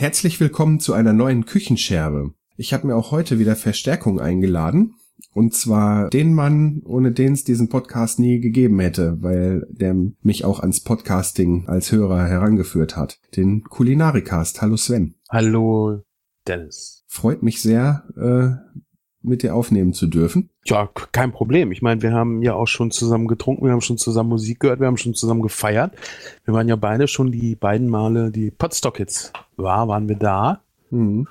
Herzlich willkommen zu einer neuen Küchenscherbe. Ich habe mir auch heute wieder Verstärkung eingeladen. Und zwar den Mann, ohne den es diesen Podcast nie gegeben hätte, weil der mich auch ans Podcasting als Hörer herangeführt hat. Den Kulinarikast. Hallo Sven. Hallo Dennis. Freut mich sehr, äh, mit dir aufnehmen zu dürfen. Ja, kein Problem. Ich meine, wir haben ja auch schon zusammen getrunken, wir haben schon zusammen Musik gehört, wir haben schon zusammen gefeiert. Wir waren ja beide schon die beiden Male, die Podstock jetzt war, waren wir da. Mhm.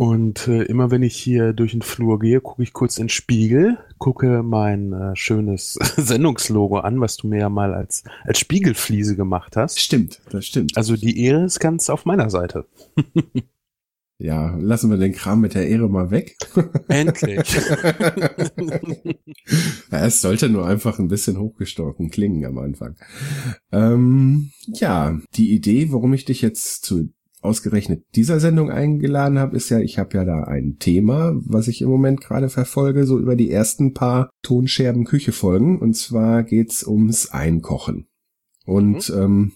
Und äh, immer wenn ich hier durch den Flur gehe, gucke ich kurz in den Spiegel, gucke mein äh, schönes Sendungslogo an, was du mir ja mal als, als Spiegelfliese gemacht hast. Stimmt, das stimmt. Also die Ehre ist ganz auf meiner Seite. Ja, lassen wir den Kram mit der Ehre mal weg. Endlich. Ja, es sollte nur einfach ein bisschen hochgestochen klingen am Anfang. Ähm, ja, die Idee, warum ich dich jetzt zu ausgerechnet dieser Sendung eingeladen habe, ist ja, ich habe ja da ein Thema, was ich im Moment gerade verfolge, so über die ersten paar Tonscherben Küche folgen. Und zwar geht's ums Einkochen. Und ähm,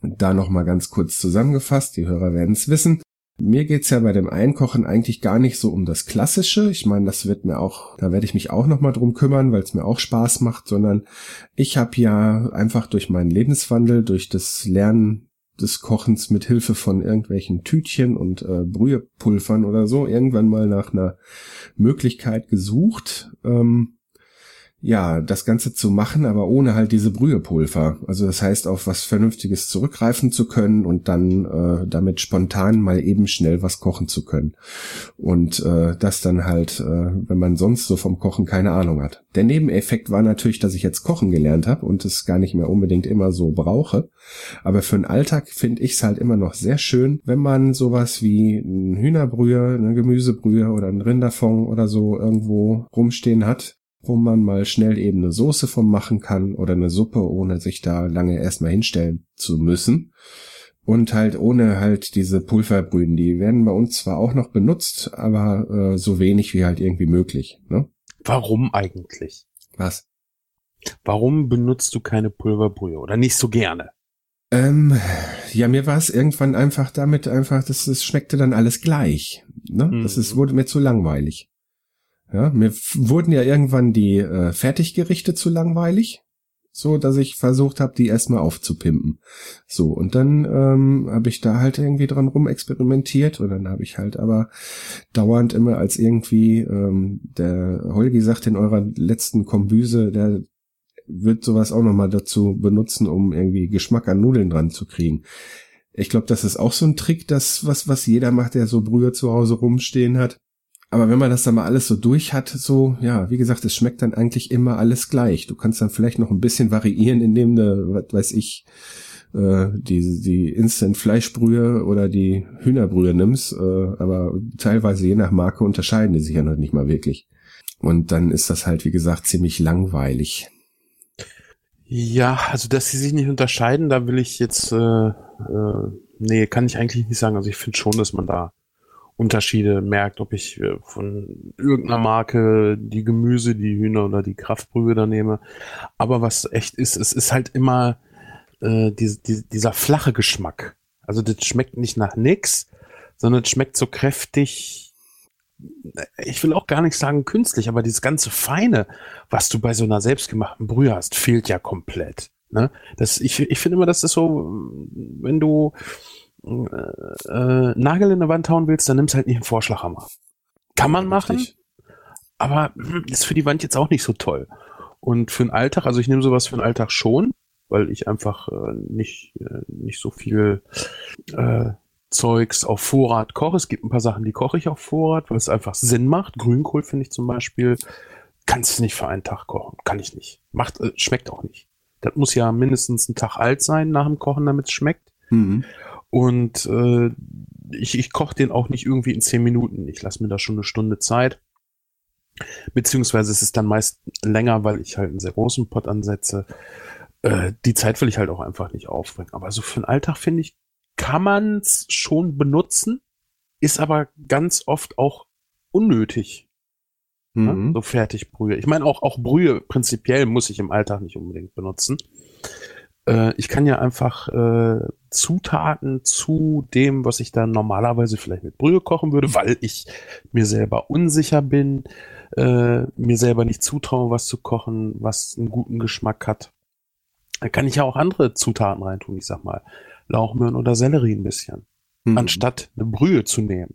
da noch mal ganz kurz zusammengefasst, die Hörer werden es wissen. Mir geht's ja bei dem Einkochen eigentlich gar nicht so um das Klassische. Ich meine, das wird mir auch, da werde ich mich auch noch mal drum kümmern, weil es mir auch Spaß macht, sondern ich habe ja einfach durch meinen Lebenswandel, durch das Lernen des Kochens mit Hilfe von irgendwelchen Tütchen und äh, Brühepulvern oder so irgendwann mal nach einer Möglichkeit gesucht, ähm, ja, das Ganze zu machen, aber ohne halt diese Brühepulver. Also das heißt, auf was Vernünftiges zurückgreifen zu können und dann äh, damit spontan mal eben schnell was kochen zu können. Und äh, das dann halt, äh, wenn man sonst so vom Kochen keine Ahnung hat. Der Nebeneffekt war natürlich, dass ich jetzt kochen gelernt habe und es gar nicht mehr unbedingt immer so brauche. Aber für den Alltag finde ich es halt immer noch sehr schön, wenn man sowas wie ein Hühnerbrühe, eine Gemüsebrühe oder ein Rinderfond oder so irgendwo rumstehen hat wo man mal schnell eben eine Soße von machen kann oder eine Suppe, ohne sich da lange erstmal hinstellen zu müssen. Und halt ohne halt diese Pulverbrühen, die werden bei uns zwar auch noch benutzt, aber äh, so wenig wie halt irgendwie möglich. Ne? Warum eigentlich? Was? Warum benutzt du keine Pulverbrühe oder nicht so gerne? Ähm, ja, mir war es irgendwann einfach damit einfach, das, das schmeckte dann alles gleich. Ne? Mhm. Das ist, wurde mir zu langweilig. Ja, mir wurden ja irgendwann die äh, Fertiggerichte zu langweilig, so dass ich versucht habe, die erstmal aufzupimpen. So, und dann ähm, habe ich da halt irgendwie dran rumexperimentiert und dann habe ich halt aber dauernd immer als irgendwie, ähm, der Holgi sagt in eurer letzten Kombüse, der wird sowas auch nochmal dazu benutzen, um irgendwie Geschmack an Nudeln dran zu kriegen. Ich glaube, das ist auch so ein Trick, das, was, was jeder macht, der so Brühe zu Hause rumstehen hat. Aber wenn man das dann mal alles so durch hat, so, ja, wie gesagt, es schmeckt dann eigentlich immer alles gleich. Du kannst dann vielleicht noch ein bisschen variieren, indem du, was weiß ich, äh, die, die Instant-Fleischbrühe oder die Hühnerbrühe nimmst, äh, aber teilweise je nach Marke unterscheiden die sich ja noch nicht mal wirklich. Und dann ist das halt, wie gesagt, ziemlich langweilig. Ja, also dass sie sich nicht unterscheiden, da will ich jetzt, äh, äh, nee, kann ich eigentlich nicht sagen. Also ich finde schon, dass man da Unterschiede merkt, ob ich äh, von irgendeiner Marke die Gemüse, die Hühner oder die Kraftbrühe da nehme. Aber was echt ist, es ist halt immer äh, die, die, dieser flache Geschmack. Also das schmeckt nicht nach nix, sondern es schmeckt so kräftig. Ich will auch gar nicht sagen künstlich, aber dieses ganze Feine, was du bei so einer selbstgemachten Brühe hast, fehlt ja komplett. Ne? Das, ich, ich finde immer, das ist so, wenn du äh, äh, Nagel in der Wand hauen willst, dann nimmst halt nicht einen Vorschlaghammer. Kann man machen, Richtig. aber ist für die Wand jetzt auch nicht so toll. Und für den Alltag, also ich nehme sowas für den Alltag schon, weil ich einfach äh, nicht, äh, nicht so viel äh, Zeugs auf Vorrat koche. Es gibt ein paar Sachen, die koche ich auf Vorrat, weil es einfach Sinn macht. Grünkohl finde ich zum Beispiel, kannst du nicht für einen Tag kochen. Kann ich nicht. Macht, äh, schmeckt auch nicht. Das muss ja mindestens einen Tag alt sein nach dem Kochen, damit es schmeckt. Mhm. Und äh, ich, ich koche den auch nicht irgendwie in zehn Minuten. Ich lasse mir da schon eine Stunde Zeit. Beziehungsweise es ist dann meist länger, weil ich halt einen sehr großen Pot ansetze. Äh, die Zeit will ich halt auch einfach nicht aufbringen. Aber so für den Alltag finde ich, kann man es schon benutzen, ist aber ganz oft auch unnötig. Ne? Mhm. So Fertigbrühe. Ich meine, auch, auch Brühe prinzipiell muss ich im Alltag nicht unbedingt benutzen. Äh, ich kann ja einfach äh, Zutaten zu dem, was ich dann normalerweise vielleicht mit Brühe kochen würde, weil ich mir selber unsicher bin, äh, mir selber nicht zutraue, was zu kochen, was einen guten Geschmack hat. Da kann ich ja auch andere Zutaten reintun. Ich sag mal, Lauchmöhren oder Sellerie ein bisschen, Mhm. anstatt eine Brühe zu nehmen.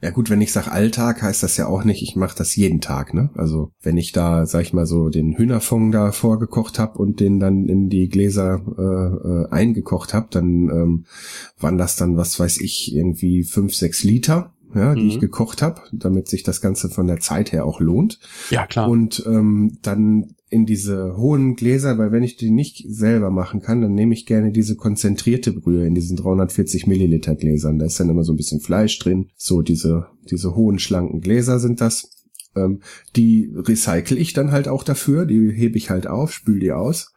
Ja gut, wenn ich sag Alltag, heißt das ja auch nicht, ich mache das jeden Tag, ne? Also wenn ich da, sag ich mal so, den Hühnerfond da vorgekocht habe und den dann in die Gläser äh, äh, eingekocht habe, dann ähm, waren das dann, was weiß ich, irgendwie fünf, sechs Liter, ja, die Mhm. ich gekocht habe, damit sich das Ganze von der Zeit her auch lohnt. Ja, klar. Und ähm, dann in diese hohen Gläser, weil wenn ich die nicht selber machen kann, dann nehme ich gerne diese konzentrierte Brühe in diesen 340 Milliliter Gläsern. Da ist dann immer so ein bisschen Fleisch drin. So diese, diese hohen, schlanken Gläser sind das. Ähm, die recycle ich dann halt auch dafür. Die hebe ich halt auf, spül die aus.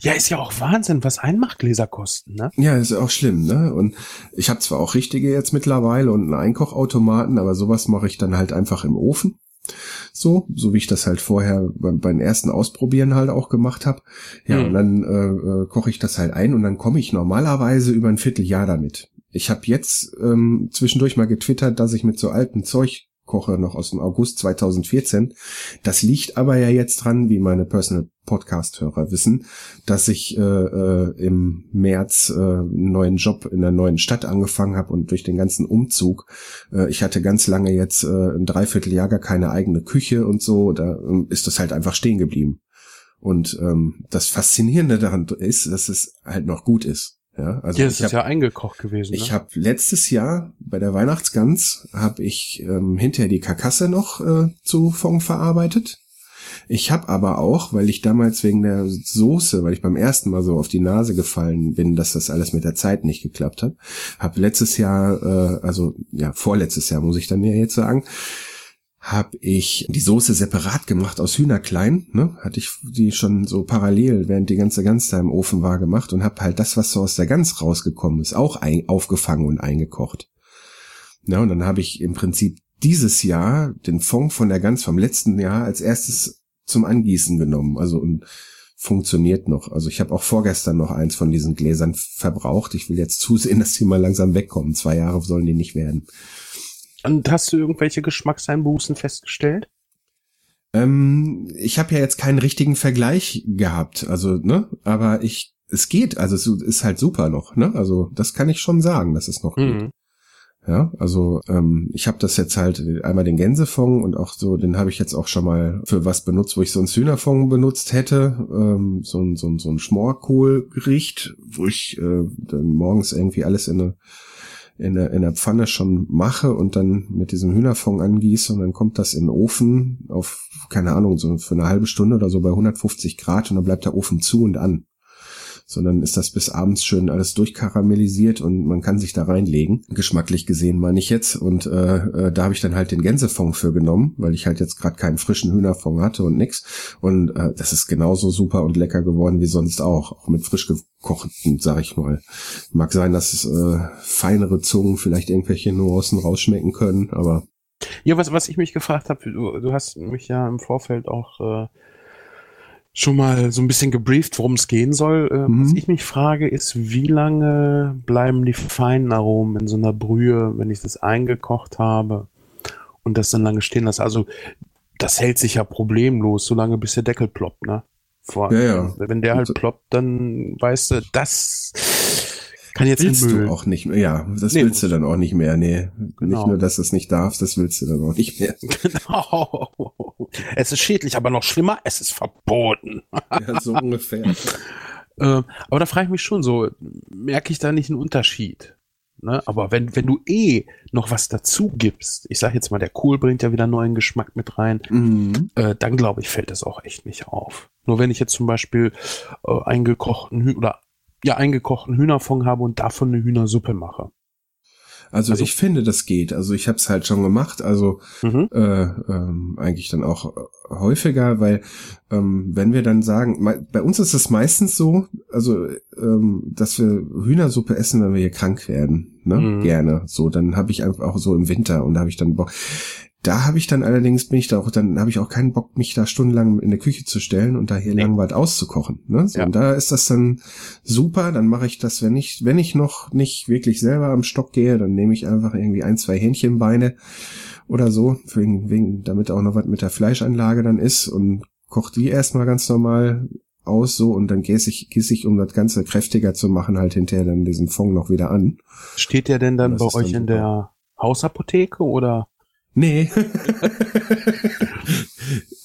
ja, ist ja auch Wahnsinn, was Einmachgläser kosten, ne? Ja, ist auch schlimm, ne? Und ich habe zwar auch richtige jetzt mittlerweile und einen Einkochautomaten, aber sowas mache ich dann halt einfach im Ofen. So, so wie ich das halt vorher beim, beim ersten Ausprobieren halt auch gemacht habe. Ja, Hm. und dann äh, äh, koche ich das halt ein und dann komme ich normalerweise über ein Vierteljahr damit. Ich habe jetzt ähm, zwischendurch mal getwittert, dass ich mit so altem Zeug koche, noch aus dem August 2014. Das liegt aber ja jetzt dran, wie meine Personal Podcast-Hörer wissen, dass ich äh, äh, im März äh, einen neuen Job in einer neuen Stadt angefangen habe und durch den ganzen Umzug, äh, ich hatte ganz lange jetzt äh, ein Dreivierteljahr gar keine eigene Küche und so, da ähm, ist das halt einfach stehen geblieben. Und ähm, das Faszinierende daran ist, dass es halt noch gut ist. Ja, also ja, ich es ist hab, ja eingekocht gewesen. ich ne? habe letztes Jahr bei der Weihnachtsgans habe ich ähm, hinterher die Karkasse noch äh, zu Fond verarbeitet. Ich habe aber auch, weil ich damals wegen der Soße, weil ich beim ersten Mal so auf die Nase gefallen bin, dass das alles mit der Zeit nicht geklappt hat, habe letztes Jahr, äh, also ja vorletztes Jahr muss ich dann ja jetzt sagen, habe ich die Soße separat gemacht aus Hühnerklein, ne? Hatte ich die schon so parallel, während die ganze Gans da im Ofen war, gemacht und habe halt das, was so aus der Gans rausgekommen ist, auch ein, aufgefangen und eingekocht. Ja, und dann habe ich im Prinzip dieses Jahr den Fond von der Gans vom letzten Jahr als erstes zum Angießen genommen. Also und funktioniert noch. Also ich habe auch vorgestern noch eins von diesen Gläsern verbraucht. Ich will jetzt zusehen, dass die mal langsam wegkommen. Zwei Jahre sollen die nicht werden. Und hast du irgendwelche Geschmackseinbußen festgestellt? Ähm, ich habe ja jetzt keinen richtigen Vergleich gehabt, also ne, aber ich, es geht, also es ist halt super noch, ne, also das kann ich schon sagen, dass es noch geht. Mhm. Ja, also ähm, ich habe das jetzt halt einmal den Gänsefond und auch so, den habe ich jetzt auch schon mal für was benutzt, wo ich so einen Hühnerfond benutzt hätte, ähm, so ein so ein so ein Schmorkohlgericht, wo ich äh, dann morgens irgendwie alles in eine in der, in der Pfanne schon mache und dann mit diesem Hühnerfond angieße und dann kommt das in den Ofen auf, keine Ahnung, so für eine halbe Stunde oder so bei 150 Grad und dann bleibt der Ofen zu und an. Sondern ist das bis abends schön alles durchkaramellisiert und man kann sich da reinlegen. Geschmacklich gesehen meine ich jetzt. Und äh, äh, da habe ich dann halt den Gänsefond für genommen, weil ich halt jetzt gerade keinen frischen Hühnerfond hatte und nix. Und äh, das ist genauso super und lecker geworden wie sonst auch. Auch mit frisch gekochten, sag ich mal. Mag sein, dass äh, feinere Zungen vielleicht irgendwelche Nuancen rausschmecken können, aber Ja, was, was ich mich gefragt habe, du, du hast mich ja im Vorfeld auch äh, schon mal so ein bisschen gebrieft, worum es gehen soll. Äh, Mhm. Was ich mich frage, ist, wie lange bleiben die feinen Aromen in so einer Brühe, wenn ich das eingekocht habe und das dann lange stehen lasse? Also das hält sich ja problemlos, solange bis der Deckel ploppt, ne? Vor, Ja, ja. Wenn der halt ploppt, dann weißt du, das kann jetzt willst du auch nicht mehr. Ja, das Nee, willst du dann auch nicht mehr. Nee, Genau. nicht nur, dass du es nicht darfst, das willst du dann auch nicht mehr. Genau. Es ist schädlich, aber noch schlimmer, es ist verboten. Ja, so ungefähr. Ähm, aber da frage ich mich schon so, merke ich da nicht einen Unterschied? Ne? Aber wenn, wenn du eh noch was dazu gibst, ich sage jetzt mal, der Kohl bringt ja wieder neuen Geschmack mit rein, Mhm. äh, dann glaube ich, fällt das auch echt nicht auf. Nur wenn ich jetzt zum Beispiel äh, eingekochten Hü oder ja eingekochten Hühnerfond habe und davon eine Hühnersuppe mache. Also, Also- ich finde, das geht. Also ich habe es halt schon gemacht. Also Mhm. äh, ähm, eigentlich dann auch häufiger, weil ähm, wenn wir dann sagen, bei uns ist es meistens so, also ähm, dass wir Hühnersuppe essen, wenn wir hier krank werden, ne? Mhm. Gerne. So, dann habe ich einfach auch so im Winter und da habe ich dann Bock. Da habe ich dann allerdings bin ich da auch, dann habe ich auch keinen Bock, mich da stundenlang in der Küche zu stellen und da hier Nee. lang was auszukochen. Ne? So, Ja. Und da ist das dann super. Dann mache ich das, wenn ich, wenn ich noch nicht wirklich selber am Stock gehe, dann nehme ich einfach irgendwie ein, zwei Hähnchenbeine oder so, für wegen, wegen, damit auch noch was mit der Fleischanlage dann ist und koche die erstmal ganz normal aus so und dann gieße ich, gieße ich, um das Ganze kräftiger zu machen, halt hinterher dann diesen Fond noch wieder an. Steht der denn dann bei ist dann euch in der Hausapotheke oder? Nee.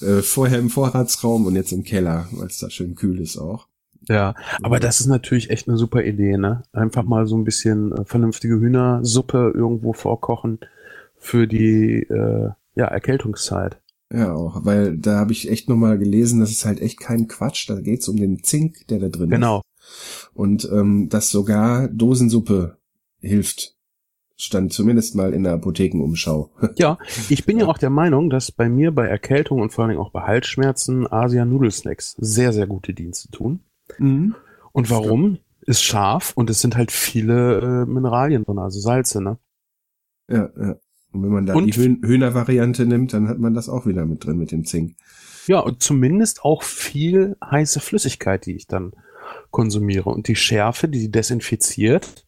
äh, vorher im Vorratsraum und jetzt im Keller, weil es da schön kühl ist auch. Ja, aber das ist natürlich echt eine super Idee, ne? Einfach mal so ein bisschen äh, vernünftige Hühnersuppe irgendwo vorkochen für die äh, ja, Erkältungszeit. Ja, auch, weil da habe ich echt nochmal gelesen, das ist halt echt kein Quatsch, da geht's um den Zink, der da drin Genau. ist. Und ähm, dass sogar Dosensuppe hilft, stand zumindest mal in der Apothekenumschau. Ja, ich bin ja auch der Meinung, dass bei mir bei Erkältung und vor allen Dingen auch bei Halsschmerzen Asia Nudelsnacks sehr, sehr gute Dienste tun. Mhm. Und warum? Ist scharf und es sind halt viele äh, Mineralien drin, also Salze, ne? Ja, ja. Und wenn man da Und- die Hühn Hühnervariante nimmt, dann hat man das auch wieder mit drin mit dem Zink. Ja, und zumindest auch viel heiße Flüssigkeit, die ich dann konsumiere. Und die Schärfe, die desinfiziert.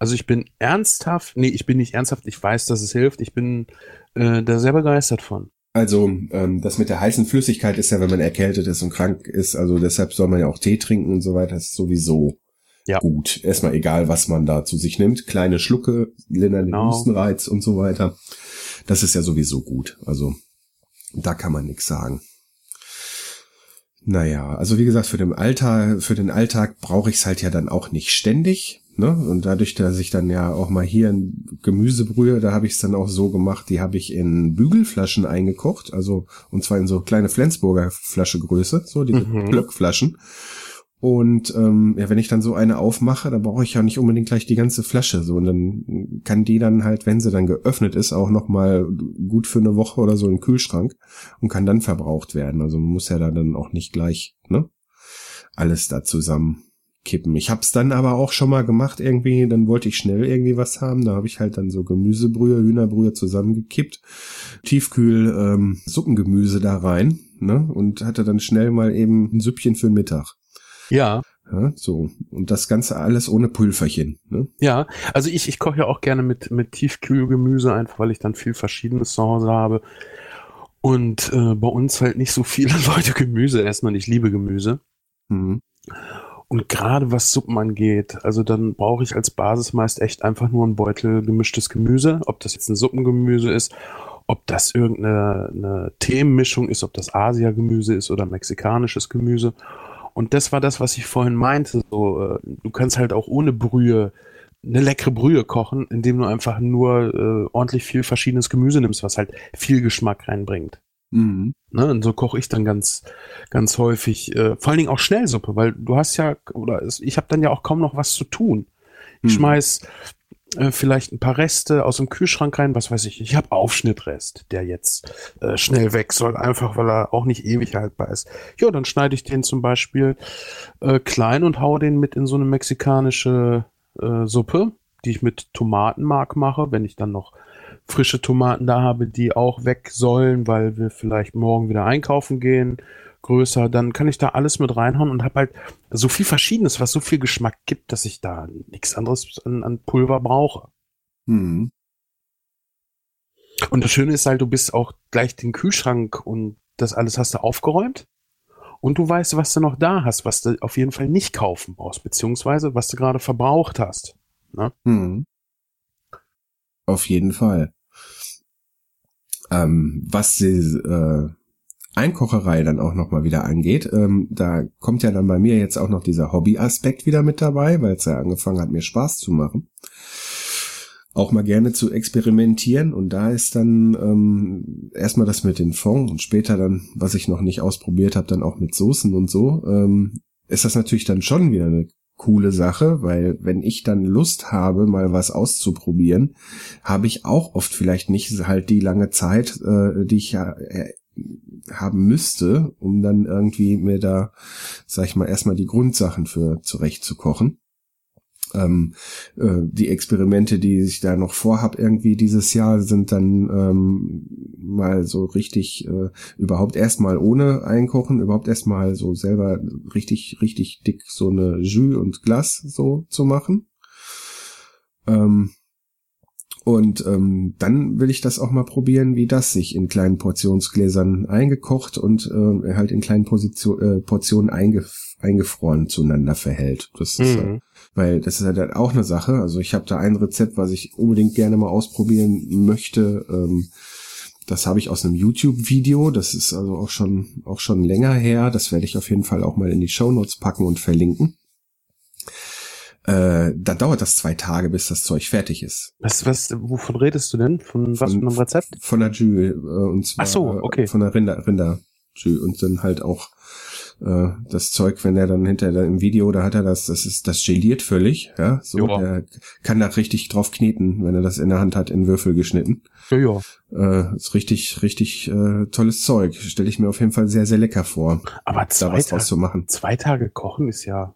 Also ich bin ernsthaft, nee, ich bin nicht ernsthaft, ich weiß, dass es hilft. Ich bin äh, da sehr begeistert von. Also ähm, das mit der heißen Flüssigkeit ist ja, wenn man erkältet ist und krank ist, also deshalb soll man ja auch Tee trinken und so weiter, ist sowieso Ja. gut. Erstmal egal, was man da zu sich nimmt. Kleine Schlucke, lindern den Genau. Hustenreiz und so weiter. Das ist ja sowieso gut. Also da kann man nichts sagen. Naja, also wie gesagt, für den Alltag, für den Alltag brauche ich es halt ja dann auch nicht ständig. Ne? Und dadurch, dass ich dann ja auch mal hier ein Gemüse brühe, da habe ich es dann auch so gemacht, die habe ich in Bügelflaschen eingekocht, also und zwar in so kleine Flensburger Flaschegröße, so diese Mhm. Blöckflaschen. Und ähm, ja, wenn ich dann so eine aufmache, dann brauche ich ja nicht unbedingt gleich die ganze Flasche. So, und dann kann die dann halt, wenn sie dann geöffnet ist, auch noch mal gut für eine Woche oder so im Kühlschrank und kann dann verbraucht werden. Also man muss ja da dann auch nicht gleich ne alles da zusammen kippen. Ich hab's dann aber auch schon mal gemacht irgendwie, dann wollte ich schnell irgendwie was haben, da habe ich halt dann so Gemüsebrühe, Hühnerbrühe zusammengekippt, Tiefkühl ähm, Suppengemüse da rein, ne? Und hatte dann schnell mal eben ein Süppchen für den Mittag. Ja, Ja, so. Und das Ganze alles ohne Pulverchen. Ne? ja. Also ich, ich koche ja auch gerne mit, mit Tiefkühlgemüse, einfach weil ich dann viel Verschiedenes zu Hause habe. Und äh, bei uns halt nicht so viele Leute Gemüse essen und ich liebe Gemüse. Mhm. Und gerade was Suppen angeht, also dann brauche ich als Basis meist echt einfach nur einen Beutel gemischtes Gemüse, ob das jetzt ein Suppengemüse ist, ob das irgendeine eine Themenmischung ist, ob das Asia-Gemüse ist oder mexikanisches Gemüse. Und das war das, was ich vorhin meinte. So, äh, du kannst halt auch ohne Brühe eine leckere Brühe kochen, indem du einfach nur äh, ordentlich viel verschiedenes Gemüse nimmst, was halt viel Geschmack reinbringt. Mhm. Ne, und so koche ich dann ganz, ganz häufig, äh, vor allen Dingen auch Schnellsuppe, weil du hast ja, oder ich habe dann ja auch kaum noch was zu tun. Ich Mhm. schmeiß äh, vielleicht ein paar Reste aus dem Kühlschrank rein, was weiß ich. Ich habe Aufschnittrest, der jetzt äh, schnell weg soll, einfach weil er auch nicht ewig haltbar ist. Ja, dann schneide ich den zum Beispiel äh, klein und hau den mit in so eine mexikanische äh, Suppe, die ich mit Tomatenmark mache, wenn ich dann noch frische Tomaten da habe, die auch weg sollen, weil wir vielleicht morgen wieder einkaufen gehen, größer, dann kann ich da alles mit reinhauen und habe halt so viel Verschiedenes, was so viel Geschmack gibt, dass ich da nichts anderes an, an Pulver brauche. Mhm. Und das Schöne ist halt, du bist auch gleich den Kühlschrank und das alles hast du aufgeräumt. Und du weißt, was du noch da hast, was du auf jeden Fall nicht kaufen brauchst, beziehungsweise was du gerade verbraucht hast. Mhm. Auf jeden Fall. Ähm, was die äh, Einkocherei dann auch nochmal wieder angeht, ähm, da kommt ja dann bei mir jetzt auch noch dieser Hobby-Aspekt wieder mit dabei, weil es ja angefangen hat, mir Spaß zu machen. Auch mal gerne zu experimentieren und da ist dann ähm, erstmal das mit den Fond und später dann, was ich noch nicht ausprobiert habe, dann auch mit Soßen und so, ähm, ist das natürlich dann schon wieder eine coole Sache, weil wenn ich dann Lust habe, mal was auszuprobieren, habe ich auch oft vielleicht nicht halt die lange Zeit, äh, die ich ja äh, haben müsste, um dann irgendwie mir da, sag ich mal, erstmal die Grundsachen für zurechtzukochen ähm, äh, die Experimente, die ich da noch vorhab irgendwie dieses Jahr, sind dann ähm, mal so richtig äh, überhaupt erstmal ohne Einkochen, überhaupt erstmal so selber richtig, richtig dick so eine Jus und Glas so zu machen. Ähm, und ähm, dann will ich das auch mal probieren, wie das sich in kleinen Portionsgläsern eingekocht und äh, halt in kleinen Position, äh, Portionen einge eingefroren zueinander verhält. Das ist, Mhm. äh, weil das ist halt auch eine Sache. Also ich habe da ein Rezept, was ich unbedingt gerne mal ausprobieren möchte. Ähm, das habe ich aus einem YouTube-Video. Das ist also auch schon auch schon länger her. Das werde ich auf jeden Fall auch mal in die Shownotes packen und verlinken. Äh, da dauert das zwei Tage, bis das Zeug fertig ist. Was, was, wovon redest du denn? Von was Von- einem Rezept? Von der Jü, äh, und zwar Ach so, äh, okay. von der Rinder, Rinder Jü und dann halt auch äh, das Zeug, wenn er dann hinterher im Video, da hat er das, das ist, das geliert völlig, ja, so, Ja. der kann da richtig drauf kneten, wenn er das in der Hand hat, in Würfel geschnitten. Ja, ja. Äh, ist richtig, richtig äh, tolles Zeug. Stelle ich mir auf jeden Fall sehr, sehr lecker vor, Aber da zwei, was draus Ta zu machen. zwei Tage kochen ist ja.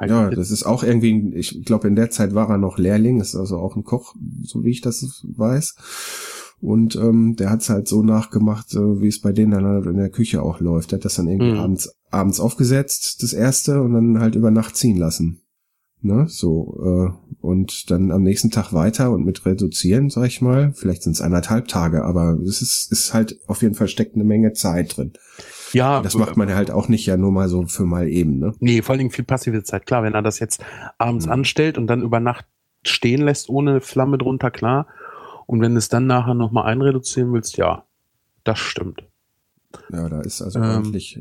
Ja, das ist auch irgendwie, ich glaube, in der Zeit war er noch Lehrling, ist also auch ein Koch, so wie ich das weiß. Und ähm, der hat's halt so nachgemacht, äh, wie es bei denen dann halt in der Küche auch läuft. Der hat das dann irgendwie Mhm. abends, abends aufgesetzt, das erste, und dann halt über Nacht ziehen lassen. Ne, so, äh, und dann am nächsten Tag weiter und mit reduzieren, sag ich mal. Vielleicht sind es anderthalb Tage, aber es ist, ist halt auf jeden Fall steckt eine Menge Zeit drin. ja, Das macht man ja halt auch nicht ja nur mal so für mal eben, ne? Nee, vor allen Dingen viel passive Zeit. Klar, wenn er das jetzt abends Mhm. anstellt und dann über Nacht stehen lässt, ohne Flamme drunter, klar. Und wenn du es dann nachher nochmal einreduzieren willst, ja, das stimmt. Ja, da ist also Ähm. ordentlich.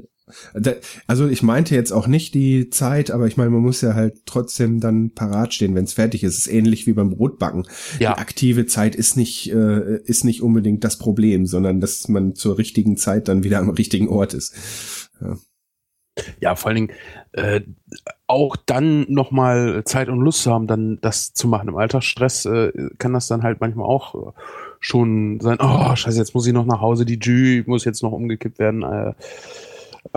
Da, also ich meinte jetzt auch nicht die Zeit, aber ich meine, man muss ja halt trotzdem dann parat stehen, wenn es fertig ist. Es ist ähnlich wie beim Brotbacken. Ja. Die aktive Zeit ist nicht äh, ist nicht unbedingt das Problem, sondern dass man zur richtigen Zeit dann wieder am richtigen Ort ist. Ja, vor allen Dingen äh, auch dann nochmal Zeit und Lust zu haben, dann das zu machen. Im Alltagsstress äh, kann das dann halt manchmal auch äh, schon sein, oh scheiße, jetzt muss ich noch nach Hause, die Jus muss jetzt noch umgekippt werden, äh,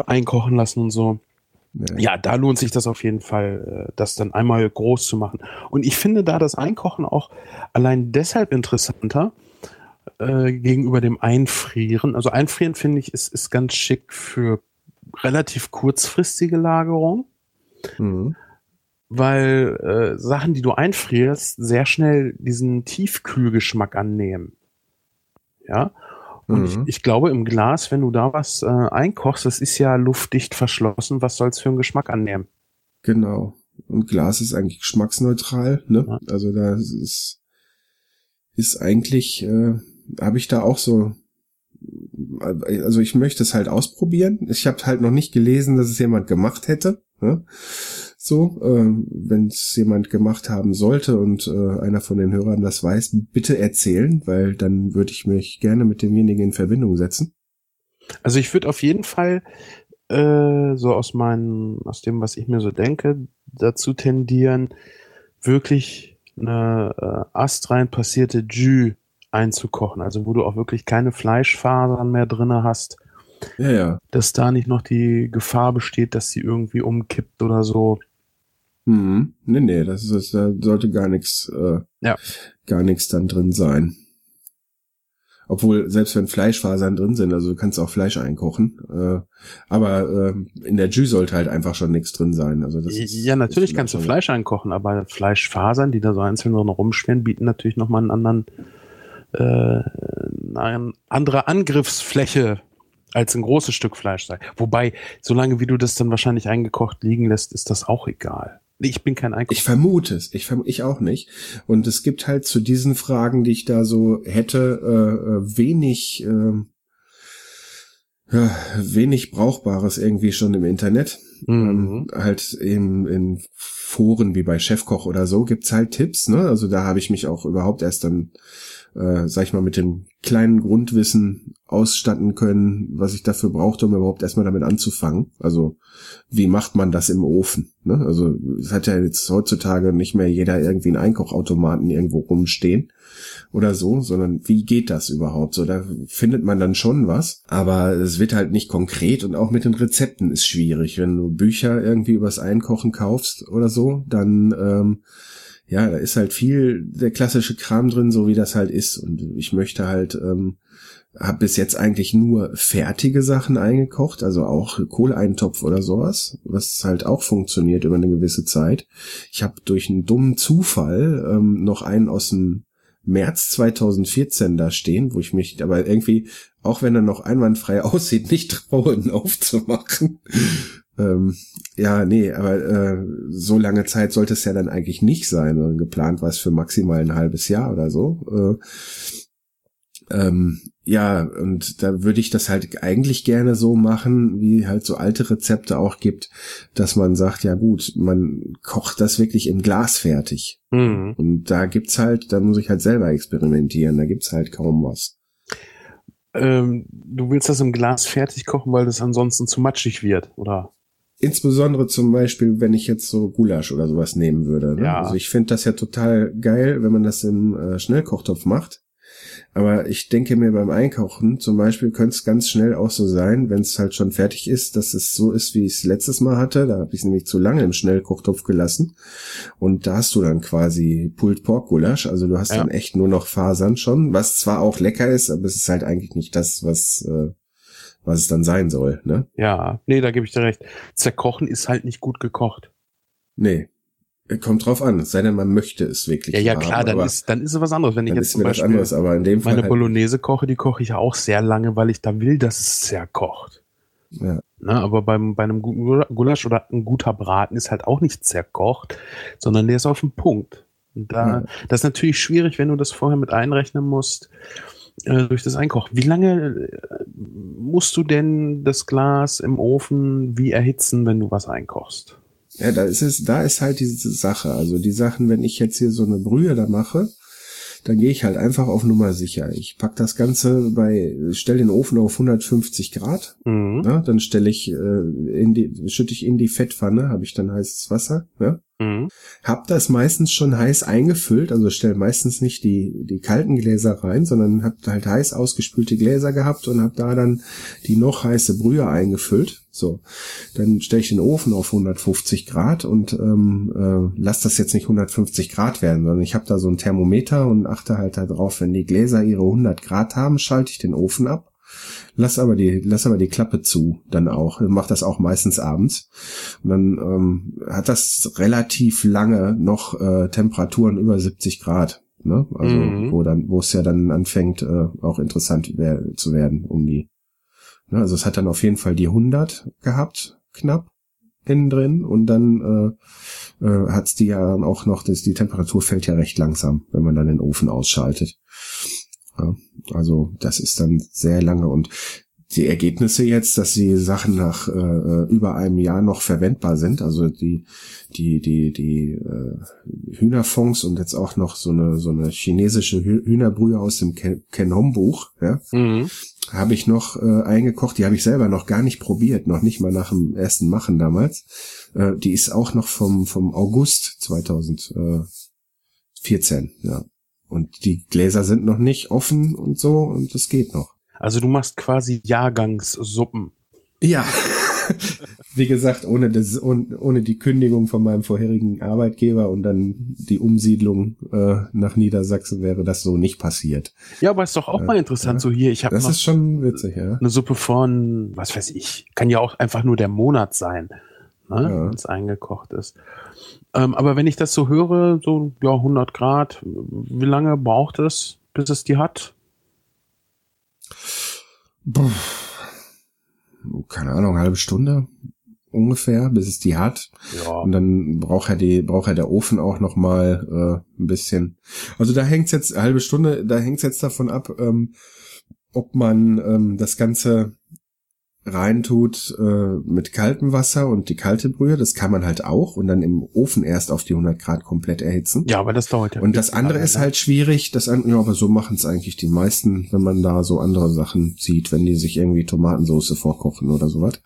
einkochen lassen und so. Ja. Ja, da lohnt sich das auf jeden Fall, äh, das dann einmal groß zu machen. Und ich finde da das Einkochen auch allein deshalb interessanter äh, gegenüber dem Einfrieren. Also Einfrieren finde ich ist, ist ganz schick für relativ kurzfristige Lagerung, Mhm. weil äh, Sachen, die du einfrierst, sehr schnell diesen Tiefkühlgeschmack annehmen. Ja. Und Mhm. ich, ich glaube, im Glas, wenn du da was äh, einkochst, das ist ja luftdicht verschlossen, was soll's für einen Geschmack annehmen? Genau. Und Glas ist eigentlich geschmacksneutral, ne? Ja. Also da ist ist eigentlich äh, habe ich da auch so also ich möchte es halt ausprobieren. Ich habe halt noch nicht gelesen, dass es jemand gemacht hätte. Ne? So, äh, wenn es jemand gemacht haben sollte und äh, einer von den Hörern das weiß, bitte erzählen, weil dann würde ich mich gerne mit demjenigen in Verbindung setzen. Also ich würde auf jeden Fall äh, so aus meinen, aus dem, was ich mir so denke, dazu tendieren, wirklich eine äh, astrein passierte Jus einzukochen. Also wo du auch wirklich keine Fleischfasern mehr drinne hast, Ja, ja. dass da nicht noch die Gefahr besteht, dass sie irgendwie umkippt oder so. Mhm. Nee, nee, das ist, da sollte gar nichts, äh, Ja. gar nichts dann drin sein. Obwohl, selbst wenn Fleischfasern drin sind, also du kannst auch Fleisch einkochen, äh, aber äh, in der Jus sollte halt einfach schon nichts drin sein. Also das ist, ja, natürlich kannst du Fleisch einkochen, aber Fleischfasern, die da so einzeln drin rumschwirren, bieten natürlich nochmal einen anderen, äh, eine andere Angriffsfläche als ein großes Stück Fleisch sei. Wobei, solange wie du das dann wahrscheinlich eingekocht liegen lässt, ist das auch egal. Ich bin kein Einkocher. Ich vermute es. Ich, verm ich auch nicht. Und es gibt halt zu diesen Fragen, die ich da so hätte, äh, wenig, äh, wenig Brauchbares irgendwie schon im Internet. Mhm. Ähm, halt eben in Foren wie bei Chefkoch oder so gibt's halt Tipps, ne? Also da habe ich mich auch überhaupt erst dann äh, sag ich mal, mit dem kleinen Grundwissen ausstatten können, was ich dafür brauchte, um überhaupt erstmal damit anzufangen. Also wie macht man das im Ofen? Ne? Also es hat ja jetzt heutzutage nicht mehr jeder irgendwie einen Einkochautomaten irgendwo rumstehen oder so, sondern wie geht das überhaupt? So, da findet man dann schon was, aber es wird halt nicht konkret und auch mit den Rezepten ist schwierig. Wenn du Bücher irgendwie übers Einkochen kaufst oder so, dann ähm, ja, da ist halt viel der klassische Kram drin, so wie das halt ist. Und ich möchte halt, ähm, habe bis jetzt eigentlich nur fertige Sachen eingekocht, also auch Kohleintopf oder sowas, was halt auch funktioniert über eine gewisse Zeit. Ich habe durch einen dummen Zufall ähm, noch einen aus dem März 2014 da stehen, wo ich mich aber irgendwie, auch wenn er noch einwandfrei aussieht, nicht traue, ihn aufzumachen. Ähm, ja, nee, aber äh, so lange Zeit sollte es ja dann eigentlich nicht sein, sondern geplant war es für maximal ein halbes Jahr oder so. Äh, ähm, ja, und da würde ich das halt eigentlich gerne so machen, wie halt so alte Rezepte auch gibt, dass man sagt, ja gut, man kocht das wirklich im Glas fertig. Mhm. Und da gibt's halt, da muss ich halt selber experimentieren, da gibt's halt kaum was. Ähm, du willst das im Glas fertig kochen, weil das ansonsten zu matschig wird, oder? Insbesondere zum Beispiel, wenn ich jetzt so Gulasch oder sowas nehmen würde. Ne? Ja. Also ich finde das ja total geil, wenn man das im äh, Schnellkochtopf macht. Aber ich denke mir beim Einkaufen zum Beispiel könnte es ganz schnell auch so sein, wenn es halt schon fertig ist, dass es so ist, wie ich es letztes Mal hatte. Da habe ich es nämlich zu lange im Schnellkochtopf gelassen. Und da hast du dann quasi Pulled Pork Gulasch. Also du hast Ja. dann echt nur noch Fasern schon, was zwar auch lecker ist, aber es ist halt eigentlich nicht das, was, äh, was es dann sein soll. Ne? Ja, nee, da gebe ich dir recht. Zerkochen ist halt nicht gut gekocht. Nee. Kommt drauf an, es sei denn, man möchte es wirklich. Ja, ja, haben, klar, dann aber ist, dann ist es was anderes. Wenn ich dann jetzt zum Beispiel anderes, aber in dem Fall. meine halt, Bolognese koche, die koche ich auch sehr lange, weil ich da will, dass es sehr kocht. ja. Ne, aber beim, bei einem guten Gula- Gulasch oder ein guter Braten ist halt auch nicht zerkocht, sondern der ist auf dem Punkt. Und da, Ja. das ist natürlich schwierig, wenn du das vorher mit einrechnen musst, äh, durch das Einkochen. Wie lange äh, musst du denn das Glas im Ofen wie erhitzen, wenn du was einkochst? Ja, da ist es, da ist halt diese Sache. Also die Sachen, wenn ich jetzt hier so eine Brühe da mache, dann gehe ich halt einfach auf Nummer sicher. Ich pack das Ganze bei, stell den Ofen auf 150 Grad, Mhm. ne? dann stelle ich äh, in die, schütte ich in die Fettpfanne, habe ich dann heißes Wasser, ne? Mhm. Hab das meistens schon heiß eingefüllt, also stell meistens nicht die, die kalten Gläser rein, sondern hab halt heiß ausgespülte Gläser gehabt und hab da dann die noch heiße Brühe eingefüllt. So, dann stelle ich den Ofen auf 150 Grad und ähm, äh, lass das jetzt nicht 150 Grad werden, sondern ich habe da so ein Thermometer und achte halt darauf, wenn die Gläser ihre 100 Grad haben, schalte ich den Ofen ab. Lass aber die, lass aber die Klappe zu, dann auch. Mach das auch meistens abends. Und dann ähm, hat das relativ lange noch äh, Temperaturen über 70 Grad. Ne? Also Mhm. wo dann, wo es ja dann anfängt, äh, auch interessant wer zu werden um die. Ne? Also es hat dann auf jeden Fall die 100 gehabt, knapp innen drin und dann äh, äh, hat's die ja dann auch noch, dass die Temperatur fällt ja recht langsam, wenn man dann den Ofen ausschaltet. Ja, also das ist dann sehr lange und die Ergebnisse jetzt, dass die Sachen nach äh, über einem Jahr noch verwendbar sind, also die die die die äh, Hühnerfonds und jetzt auch noch so eine so eine chinesische Hü- Hühnerbrühe aus dem Ken- Kenom Buch, ja, Mhm. habe ich noch äh, eingekocht. Die habe ich selber noch gar nicht probiert, noch nicht mal nach dem ersten Machen damals. Äh, die ist auch noch vom vom August 2014, ja. Und die Gläser sind noch nicht offen und so und das geht noch. Also du machst quasi Jahrgangssuppen. Ja. Wie gesagt, ohne, das, ohne, die Kündigung von meinem vorherigen Arbeitgeber und dann die Umsiedlung äh, nach Niedersachsen wäre das so nicht passiert. Ja, aber ist doch auch mal interessant, so hier, ich habe Das ist schon witzig, ja. eine Suppe von, was weiß ich, kann ja auch einfach nur der Monat sein, ne, Ja. wenn es eingekocht ist. Ähm, aber wenn ich das so höre, so ja 100 Grad, wie lange braucht es, bis es die hat? Puh. Keine Ahnung, halbe Stunde ungefähr, bis es die hat. Ja, Und dann braucht er die, braucht er der Ofen auch noch mal äh, ein bisschen. Also da hängt's jetzt halbe Stunde, da hängt's jetzt davon ab, ähm, ob man ähm, das Ganze reintut äh, mit kaltem Wasser und die kalte Brühe, das kann man halt auch und dann im Ofen erst auf die 100 Grad komplett erhitzen. Ja, aber das dauert ja. Und das andere ist ne? halt schwierig, das an, ja, aber so machen es eigentlich die meisten, wenn man da so andere Sachen sieht, wenn die sich irgendwie Tomatensauce vorkochen oder sowas.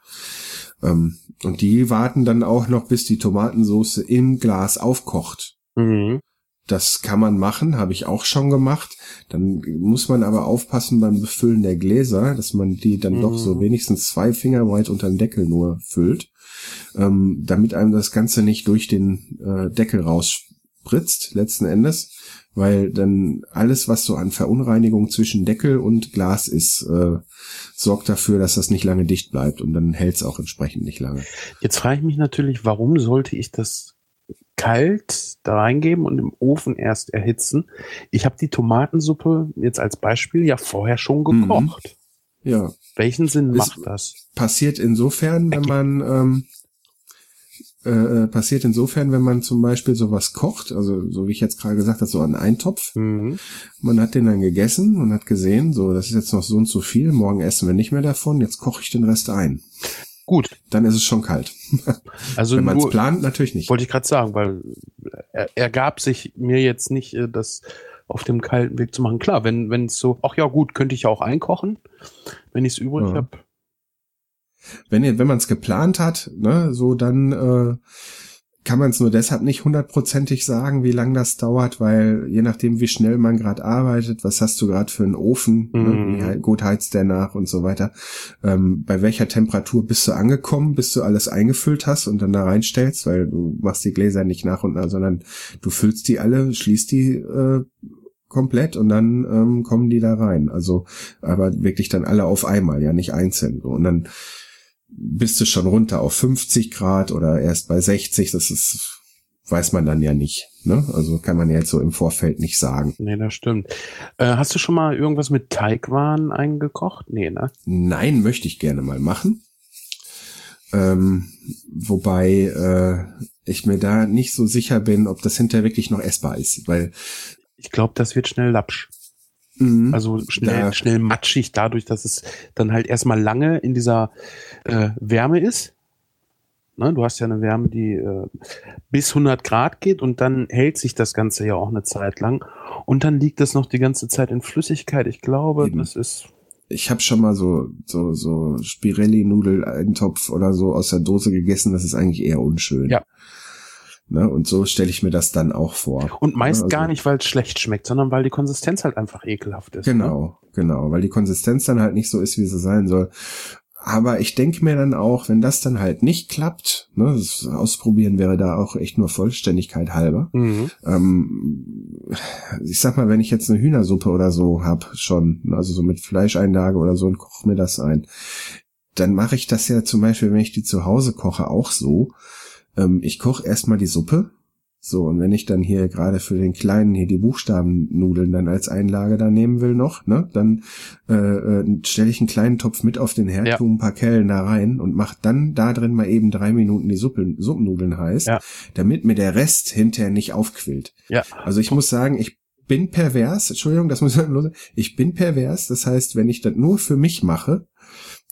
Ähm, und die warten dann auch noch, bis die Tomatensauce im Glas aufkocht. Mhm. Das kann man machen, habe ich auch schon gemacht. Dann muss man aber aufpassen beim Befüllen der Gläser, dass man die dann doch so Mhm. wenigstens zwei Finger weit unter den Deckel nur füllt, ähm, damit einem das Ganze nicht durch den äh, Deckel rausspritzt, letzten Endes, weil dann alles, was so an Verunreinigung zwischen Deckel und Glas ist, äh, sorgt dafür, dass das nicht lange dicht bleibt und dann hält es auch entsprechend nicht lange. Jetzt frage ich mich natürlich, warum sollte ich das kalt da reingeben und im Ofen erst erhitzen? Ich habe die Tomatensuppe jetzt als Beispiel ja vorher schon gekocht. Ja, Welchen Sinn Ist- macht das? passiert insofern, wenn man ähm, äh, äh, passiert insofern, wenn man zum Beispiel sowas kocht, also so wie ich jetzt gerade gesagt habe, so einen Eintopf. Mhm. Man hat den dann gegessen und hat gesehen, so das ist jetzt noch so und so viel, morgen essen wir nicht mehr davon, jetzt koche ich den Rest ein. Gut, Dann ist es schon kalt. also wenn man es plant, natürlich nicht. wollte ich gerade sagen, weil er, ergab sich mir jetzt nicht, äh, das auf dem kalten Weg zu machen. Klar, wenn wenn es so, ach ja gut, könnte ich ja auch einkochen, wenn ich es übrig Ja. habe. Wenn ihr, wenn man es geplant hat, ne, so dann äh, kann man es nur deshalb nicht hundertprozentig sagen, wie lang das dauert, weil je nachdem, wie schnell man gerade arbeitet, was hast du gerade für einen Ofen, Mhm. ne, wie hei- gut heizt der nach und so weiter, ähm, bei welcher Temperatur bist du angekommen, bis du alles eingefüllt hast und dann da reinstellst, weil du machst die Gläser nicht nach und nach, sondern du füllst die alle, schließt die äh, komplett und dann ähm, kommen die da rein. Also aber wirklich dann alle auf einmal, ja nicht einzeln. So. Und dann bist du schon runter auf 50 Grad oder erst bei 60, das ist, weiß man dann ja nicht. Ne? Also kann man ja jetzt so im Vorfeld nicht sagen. Nee, das stimmt. Äh, hast du schon mal irgendwas mit Teigwaren eingekocht? Nee, ne? Nein, möchte ich gerne mal machen. Ähm, wobei äh, ich mir da nicht so sicher bin, ob das hinterher wirklich noch essbar ist, weil Ich glaube, das wird schnell lapsch. mh, Also schnell, schnell matschig dadurch, dass es dann halt erstmal lange in dieser äh, Wärme ist. Ne, du hast ja eine Wärme, die äh, bis 100 Grad geht und dann hält sich das Ganze ja auch eine Zeit lang. Und dann liegt es noch die ganze Zeit in Flüssigkeit. Ich glaube, Eben. das ist ich habe schon mal so so so Spirelli-Nudel-Eintopf oder so aus der Dose gegessen. Das ist eigentlich eher unschön. Ja. Ne? Und so stelle ich mir das dann auch vor. und meist Ja, also- gar nicht, weil es schlecht schmeckt, sondern weil die Konsistenz halt einfach ekelhaft ist. Ne? Genau, genau, weil die Konsistenz dann halt nicht so ist, wie sie sein soll. Aber ich denke mir dann auch, wenn das dann halt nicht klappt, ne, das Ausprobieren wäre da auch echt nur Vollständigkeit halber. Mhm. Ähm, ich sag mal, wenn ich jetzt eine Hühnersuppe oder so hab schon, also so mit Fleischeinlage oder so und koche mir das ein, dann mache ich das ja zum Beispiel, wenn ich die zu Hause koche, auch so. Ähm, ich koche erstmal die Suppe. So, und wenn ich dann hier gerade für den Kleinen hier die Buchstabennudeln dann als Einlage da nehmen will noch, ne, dann äh, äh, stelle ich einen kleinen Topf mit auf den Herd, Ja. tu ein paar Kellen da rein und mach dann da drin mal eben drei Minuten die Suppe, Suppennudeln heiß, Ja. damit mir der Rest hinterher nicht aufquillt. Ja. Also ich muss sagen, ich bin pervers, Entschuldigung, das muss ich los. Ich bin pervers, das heißt, wenn ich das nur für mich mache,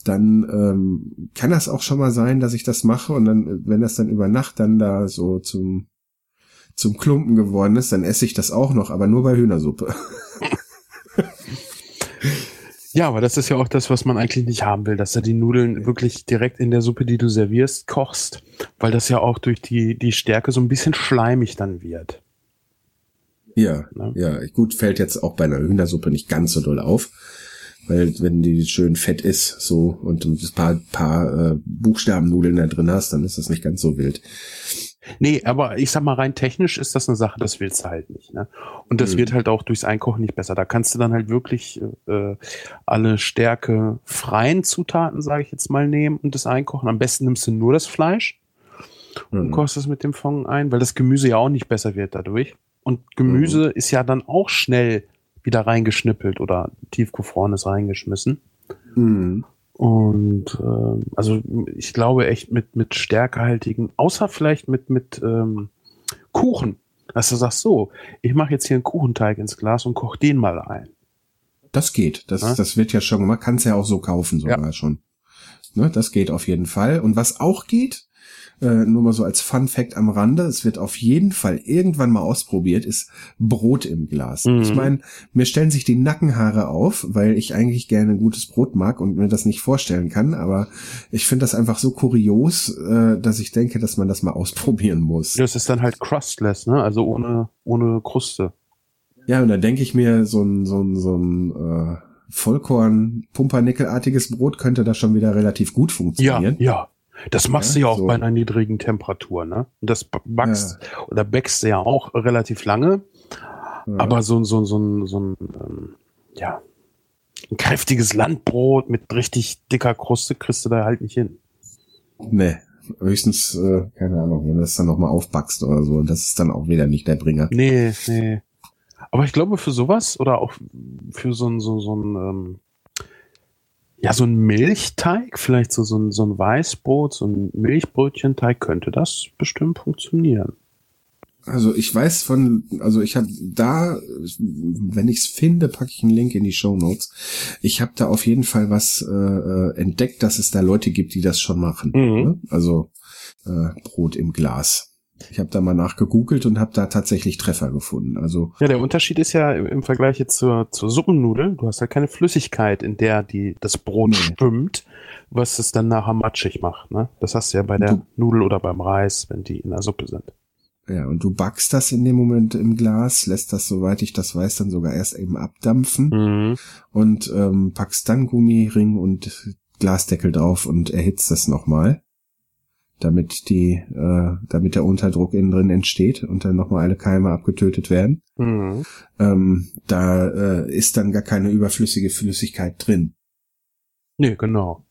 dann ähm, kann das auch schon mal sein, dass ich das mache und dann, wenn das dann über Nacht dann da so zum zum Klumpen geworden ist, dann esse ich das auch noch, aber nur bei Hühnersuppe. Ja, aber das ist ja auch das, was man eigentlich nicht haben will, dass du die Nudeln wirklich direkt in der Suppe, die du servierst, kochst, weil das ja auch durch die, die Stärke so ein bisschen schleimig dann wird. Ja, Ne? ja, gut, fällt jetzt auch bei einer Hühnersuppe nicht ganz so doll auf, weil wenn die schön fett ist, so und du ein paar, paar äh, Buchstabennudeln da drin hast, dann ist das nicht ganz so wild. Nee, aber ich sag mal, rein technisch ist das eine Sache, das willst du halt nicht. Ne? Und das Mhm. wird halt auch durchs Einkochen nicht besser. Da kannst du dann halt wirklich äh, alle Stärke freien Zutaten, sage ich jetzt mal, nehmen und das einkochen. Am besten nimmst du nur das Fleisch und Mhm. kochst es mit dem Fond ein, weil das Gemüse ja auch nicht besser wird dadurch. Und Gemüse ist ja dann auch schnell wieder reingeschnippelt oder tiefgefrorenes reingeschmissen. Mhm. Und ähm, also ich glaube echt mit, mit stärkehaltigen, außer vielleicht mit, mit ähm, Kuchen, dass du sagst, so, ich mache jetzt hier einen Kuchenteig ins Glas und koch den mal ein. Das geht. Das, Ja. das wird ja schon gemacht. Kannst ja auch so kaufen sogar schon. Ne, das geht auf jeden Fall. Und was auch geht, äh, nur mal so als Fun Fact am Rande, es wird auf jeden Fall irgendwann mal ausprobiert, ist Brot im Glas. Mhm. Ich meine, mir stellen sich die Nackenhaare auf, weil ich eigentlich gerne gutes Brot mag und mir das nicht vorstellen kann, aber ich finde das einfach so kurios, äh, dass ich denke, dass man das mal ausprobieren muss. Das ist dann halt crustless, ne? Also ohne, ohne Kruste. Ja, und da denke ich mir, so ein, so ein, so ein äh, Vollkorn-Pumpernickelartiges Brot könnte da schon wieder relativ gut Ja, funktionieren. ja. Das machst Ja, du ja auch so. bei einer niedrigen Temperatur, ne? Und das backst oder backst du ja auch relativ lange. Ja. Aber so, ein- so, ein- so ein, so ein, ähm, ja, ein kräftiges Landbrot mit richtig dicker Kruste kriegst du da halt nicht hin. Nee, höchstens, äh, keine Ahnung, wenn du das dann nochmal aufbackst oder so. Das ist dann auch wieder nicht der Bringer. Nee, nee. Aber ich glaube, für sowas oder auch für so ein, so, so ein, ähm, ja, so ein Milchteig, vielleicht so, so ein, so ein Weißbrot, so ein Milchbrötchenteig, könnte das bestimmt funktionieren. Also ich weiß von, also ich habe da, wenn ich es finde, packe ich einen Link in die Show Notes. Ich habe da auf jeden Fall was äh, äh, entdeckt, dass es da Leute gibt, die das schon machen. Mhm. Ne? Also äh, Brot im Glas. Ich habe da mal nachgegoogelt und habe da tatsächlich Treffer gefunden. Also Ja, der Unterschied ist ja im Vergleich jetzt zur, zur Suppennudel, du hast ja keine Flüssigkeit, in der die, das Brot Nee. schwimmt, was es dann nachher matschig macht. Ne? Das hast du ja bei der Du- Nudel oder beim Reis, wenn die in der Suppe sind. ja, und du backst das in dem Moment im Glas, lässt das, soweit ich das weiß, dann sogar erst eben abdampfen Mhm. und ähm, packst dann Gummiring und Glasdeckel drauf und erhitzt das nochmal, damit die, äh, damit der Unterdruck innen drin entsteht und dann nochmal alle Keime abgetötet werden. Mhm. Ähm, da äh, ist dann gar keine überflüssige Flüssigkeit drin. Nee, genau.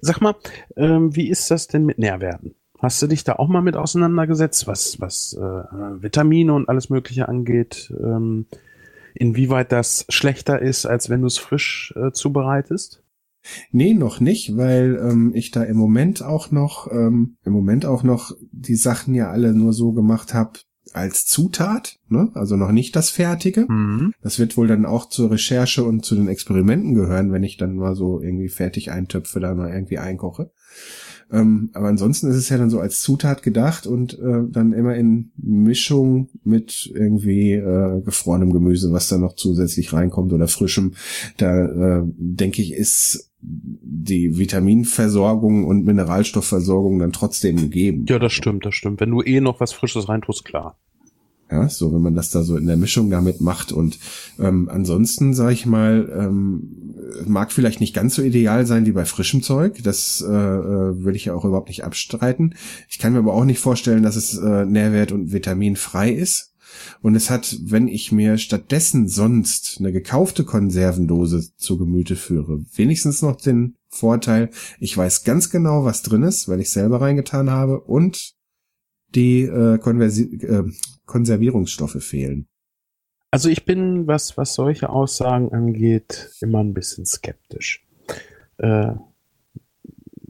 Sag mal, ähm, wie ist das denn mit Nährwerten? Hast du dich da auch mal mit auseinandergesetzt, was, was äh, Vitamine und alles Mögliche angeht? Ähm, inwieweit das schlechter ist, als wenn du es frisch äh, zubereitest? Nee, noch nicht, weil ähm, ich da im Moment auch noch, ähm, im Moment auch noch die Sachen ja alle nur so gemacht habe als Zutat, ne? Also noch nicht das Fertige. Mhm. Das wird wohl dann auch zur Recherche und zu den Experimenten gehören, wenn ich dann mal so irgendwie fertig eintöpfe, da mal irgendwie einkoche. Ähm, aber ansonsten ist es ja dann so als Zutat gedacht und äh, dann immer in Mischung mit irgendwie äh, gefrorenem Gemüse, was da noch zusätzlich reinkommt oder frischem. Da äh, denke ich, ist die Vitaminversorgung und Mineralstoffversorgung dann trotzdem gegeben. Ja, das stimmt, das stimmt. Wenn du eh noch was Frisches reintust, klar. Ja, so wenn man das da so in der Mischung damit macht. Und ähm, ansonsten, sage ich mal, ähm, mag vielleicht nicht ganz so ideal sein wie bei frischem Zeug. Das äh, äh, würde ich ja auch überhaupt nicht abstreiten. Ich kann mir aber auch nicht vorstellen, dass es äh, nährwert- und vitaminfrei ist. Und es hat, wenn ich mir stattdessen sonst eine gekaufte Konservendose zu Gemüte führe, wenigstens noch den Vorteil, ich weiß ganz genau, was drin ist, weil ich selber reingetan habe und die äh, Konversi äh, Konservierungsstoffe fehlen. Also ich bin, was, was solche Aussagen angeht, immer ein bisschen skeptisch. Äh,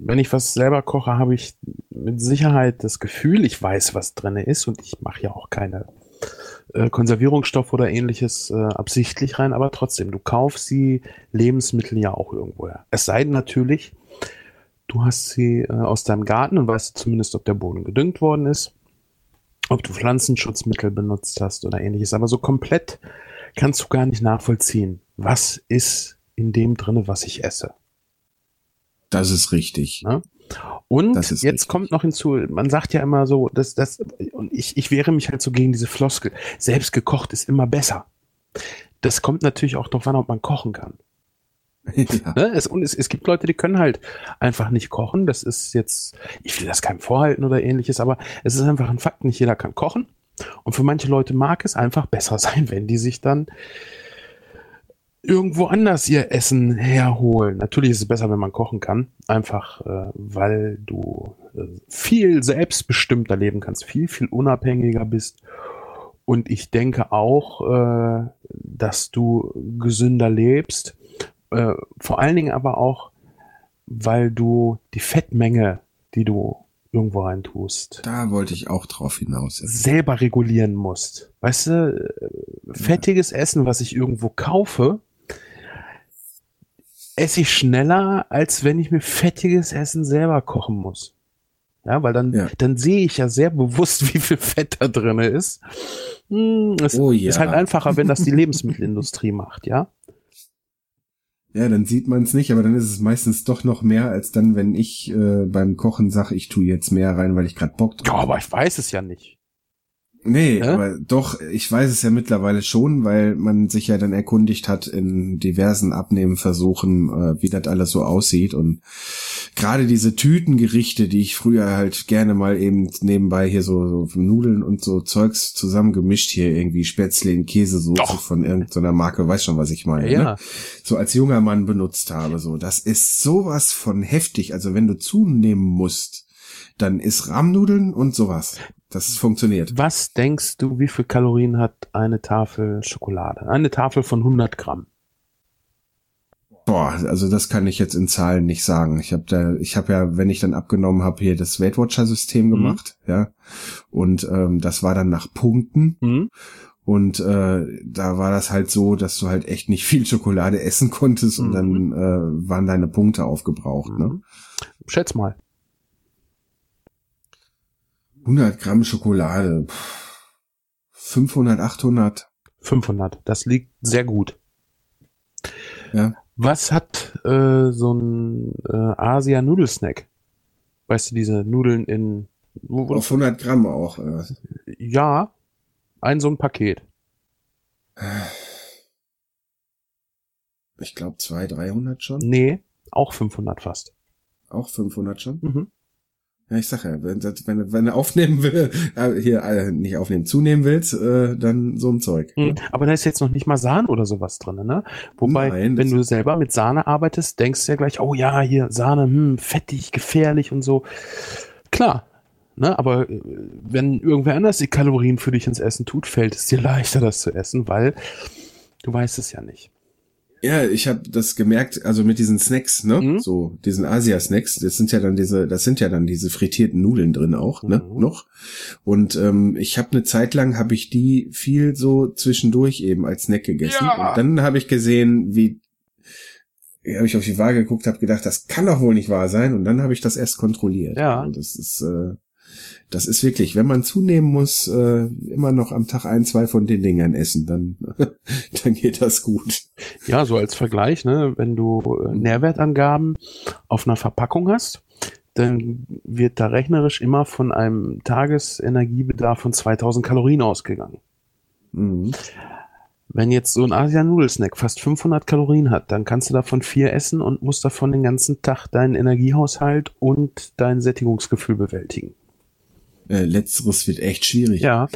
wenn ich was selber koche, habe ich mit Sicherheit das Gefühl, ich weiß, was drin ist und ich mache ja auch keine äh, Konservierungsstoffe oder ähnliches äh, absichtlich rein, aber trotzdem, du kaufst die Lebensmittel ja auch irgendwoher. Es sei denn natürlich, du hast sie äh, aus deinem Garten und weißt zumindest, ob der Boden gedüngt worden ist ob du Pflanzenschutzmittel benutzt hast oder ähnliches. Aber so komplett kannst du gar nicht nachvollziehen, was ist in dem drinne, was ich esse. Das ist richtig. Ne? Und jetzt richtig. kommt noch hinzu, man sagt ja immer so, dass das, und ich, ich wehre mich halt so gegen diese Floskel, selbst gekocht ist immer besser. Das kommt natürlich auch darauf an, ob man kochen kann. ja. Ne? Es, und es, es gibt Leute, die können halt einfach nicht kochen. Das ist jetzt, ich will das keinem vorhalten oder ähnliches, aber es ist einfach ein Fakt, nicht jeder kann kochen. Und für manche Leute mag es einfach besser sein, wenn die sich dann irgendwo anders ihr Essen herholen. Natürlich ist es besser, wenn man kochen kann, einfach äh, weil du äh, viel selbstbestimmter leben kannst, viel, viel unabhängiger bist. Und ich denke auch, äh, dass du gesünder lebst. Äh, vor allen Dingen aber auch, weil du die Fettmenge, die du irgendwo rein tust, Da wollte ich auch drauf hinaus. selber regulieren musst. Weißt du, äh, fettiges Essen, was ich irgendwo kaufe, esse ich schneller, als wenn ich mir fettiges Essen selber kochen muss. Ja, weil dann, Ja. dann sehe ich ja sehr bewusst, wie viel Fett da drinne ist. Hm, es Oh ja. ist halt einfacher, wenn das die Lebensmittelindustrie macht, ja. Ja, dann sieht man es nicht, aber dann ist es meistens doch noch mehr, als dann, wenn ich äh, beim Kochen sage, ich tue jetzt mehr rein, weil ich gerade Bock drauf Ja, aber ich weiß es ja nicht. Nee, Ja? aber doch, ich weiß es ja mittlerweile schon, weil man sich ja dann erkundigt hat in diversen Abnehmversuchen, äh, wie das alles so aussieht. Und gerade diese Tütengerichte, die ich früher halt gerne mal eben nebenbei hier so, so Nudeln und so Zeugs zusammengemischt, hier irgendwie Spätzle in Käsesoße Doch. von irgendeiner Marke, weiß schon, was ich meine. Ja, Ne? So als junger Mann benutzt habe. So, das ist sowas von heftig. Also wenn du zunehmen musst, dann ist Rahmnudeln und sowas. Das funktioniert. Was denkst du, wie viel Kalorien hat eine Tafel Schokolade? Eine Tafel von 100 Gramm. Boah, also das kann ich jetzt in Zahlen nicht sagen. Ich habe da, ich habe ja, wenn ich dann abgenommen habe, hier das Weight Watcher System gemacht, ja, und ähm, das war dann nach Punkten Hm? und äh, da war das halt so, dass du halt echt nicht viel Schokolade essen konntest und Mhm. dann äh, waren deine Punkte aufgebraucht. Ne? Mhm. Schätz mal. 100 Gramm Schokolade, pff, 500, 800. 500. Das liegt sehr gut. Ja. Was hat äh, so ein äh, Asia-Nudelsnack? Weißt du, diese Nudeln in... Wo, wo, Auf 100 Gramm auch. Äh. ja, ein so ein Paket. Ich glaube 200, 300 schon. Nee, auch 500 fast. Auch 500 schon. Mhm. Ja, ich sag ja, wenn, wenn, wenn du aufnehmen will, äh, hier äh, nicht aufnehmen, zunehmen willst, äh, dann so ein Zeug. Mhm. Aber da ist jetzt noch nicht mal Sahne oder sowas drin, ne? Wobei, Nein, wenn du selber mit Sahne arbeitest, denkst du ja gleich, oh ja, hier Sahne, hm, fettig, gefährlich und so. Klar, ne? Aber äh, wenn irgendwer anders die Kalorien für dich ins Essen tut, fällt es dir leichter, das zu essen, weil du weißt es ja nicht. Ja, ich habe das gemerkt, also mit diesen Snacks, ne, Mhm. so diesen Asia-Snacks, das sind ja dann diese, das sind ja dann diese frittierten Nudeln drin auch, ne, Mhm. noch. Und ähm, ich habe eine Zeit lang habe ich die viel so zwischendurch eben als Snack gegessen. Ja. Und dann habe ich gesehen, wie habe ich auf die Waage geguckt, habe gedacht, das kann doch wohl nicht wahr sein. Und dann habe ich das erst kontrolliert. Ja. Und das ist, äh, das ist wirklich, wenn man zunehmen muss, äh, immer noch am Tag ein, zwei von den Dingern essen, dann, dann geht das gut. Ja, so als Vergleich, ne, wenn du äh, Nährwertangaben auf einer Verpackung hast, dann wird da rechnerisch immer von einem Tagesenergiebedarf von 2000 Kalorien ausgegangen. Mhm. Wenn jetzt so ein Asian-Nudelsnack fast 500 Kalorien hat, dann kannst du davon vier essen und musst davon den ganzen Tag deinen Energiehaushalt und dein Sättigungsgefühl bewältigen. Äh, letzteres wird echt schwierig. Ja.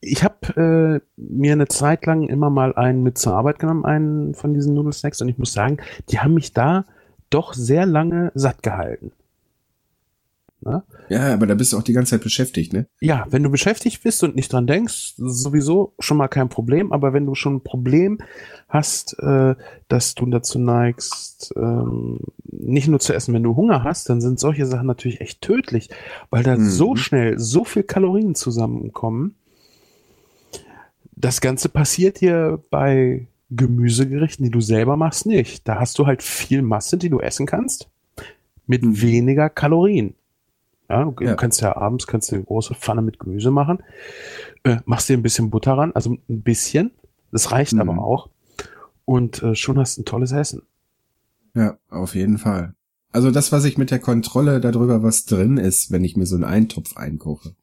Ich habe äh, mir eine Zeit lang immer mal einen mit zur Arbeit genommen, einen von diesen Nudelsnacks, und ich muss sagen, die haben mich da doch sehr lange satt gehalten. Ne? Ja, aber da bist du auch die ganze Zeit beschäftigt, ne? Ja, wenn du beschäftigt bist und nicht dran denkst, sowieso schon mal kein Problem. Aber wenn du schon ein Problem hast, äh, dass du dazu neigst, ähm, nicht nur zu essen, wenn du Hunger hast, dann sind solche Sachen natürlich echt tödlich, weil da Mhm. so schnell so viel Kalorien zusammenkommen. Das Ganze passiert dir bei Gemüsegerichten, die du selber machst, nicht. Da hast du halt viel Masse, die du essen kannst, mit Mhm. weniger Kalorien. Ja, du Ja. kannst ja abends kannst du eine große Pfanne mit Gemüse machen, äh, machst dir ein bisschen Butter ran, also ein bisschen, das reicht Mhm. aber auch. Und äh, schon hast du ein tolles Essen. Ja, auf jeden Fall. Also das, was ich mit der Kontrolle darüber, was drin ist, wenn ich mir so einen Eintopf einkoche,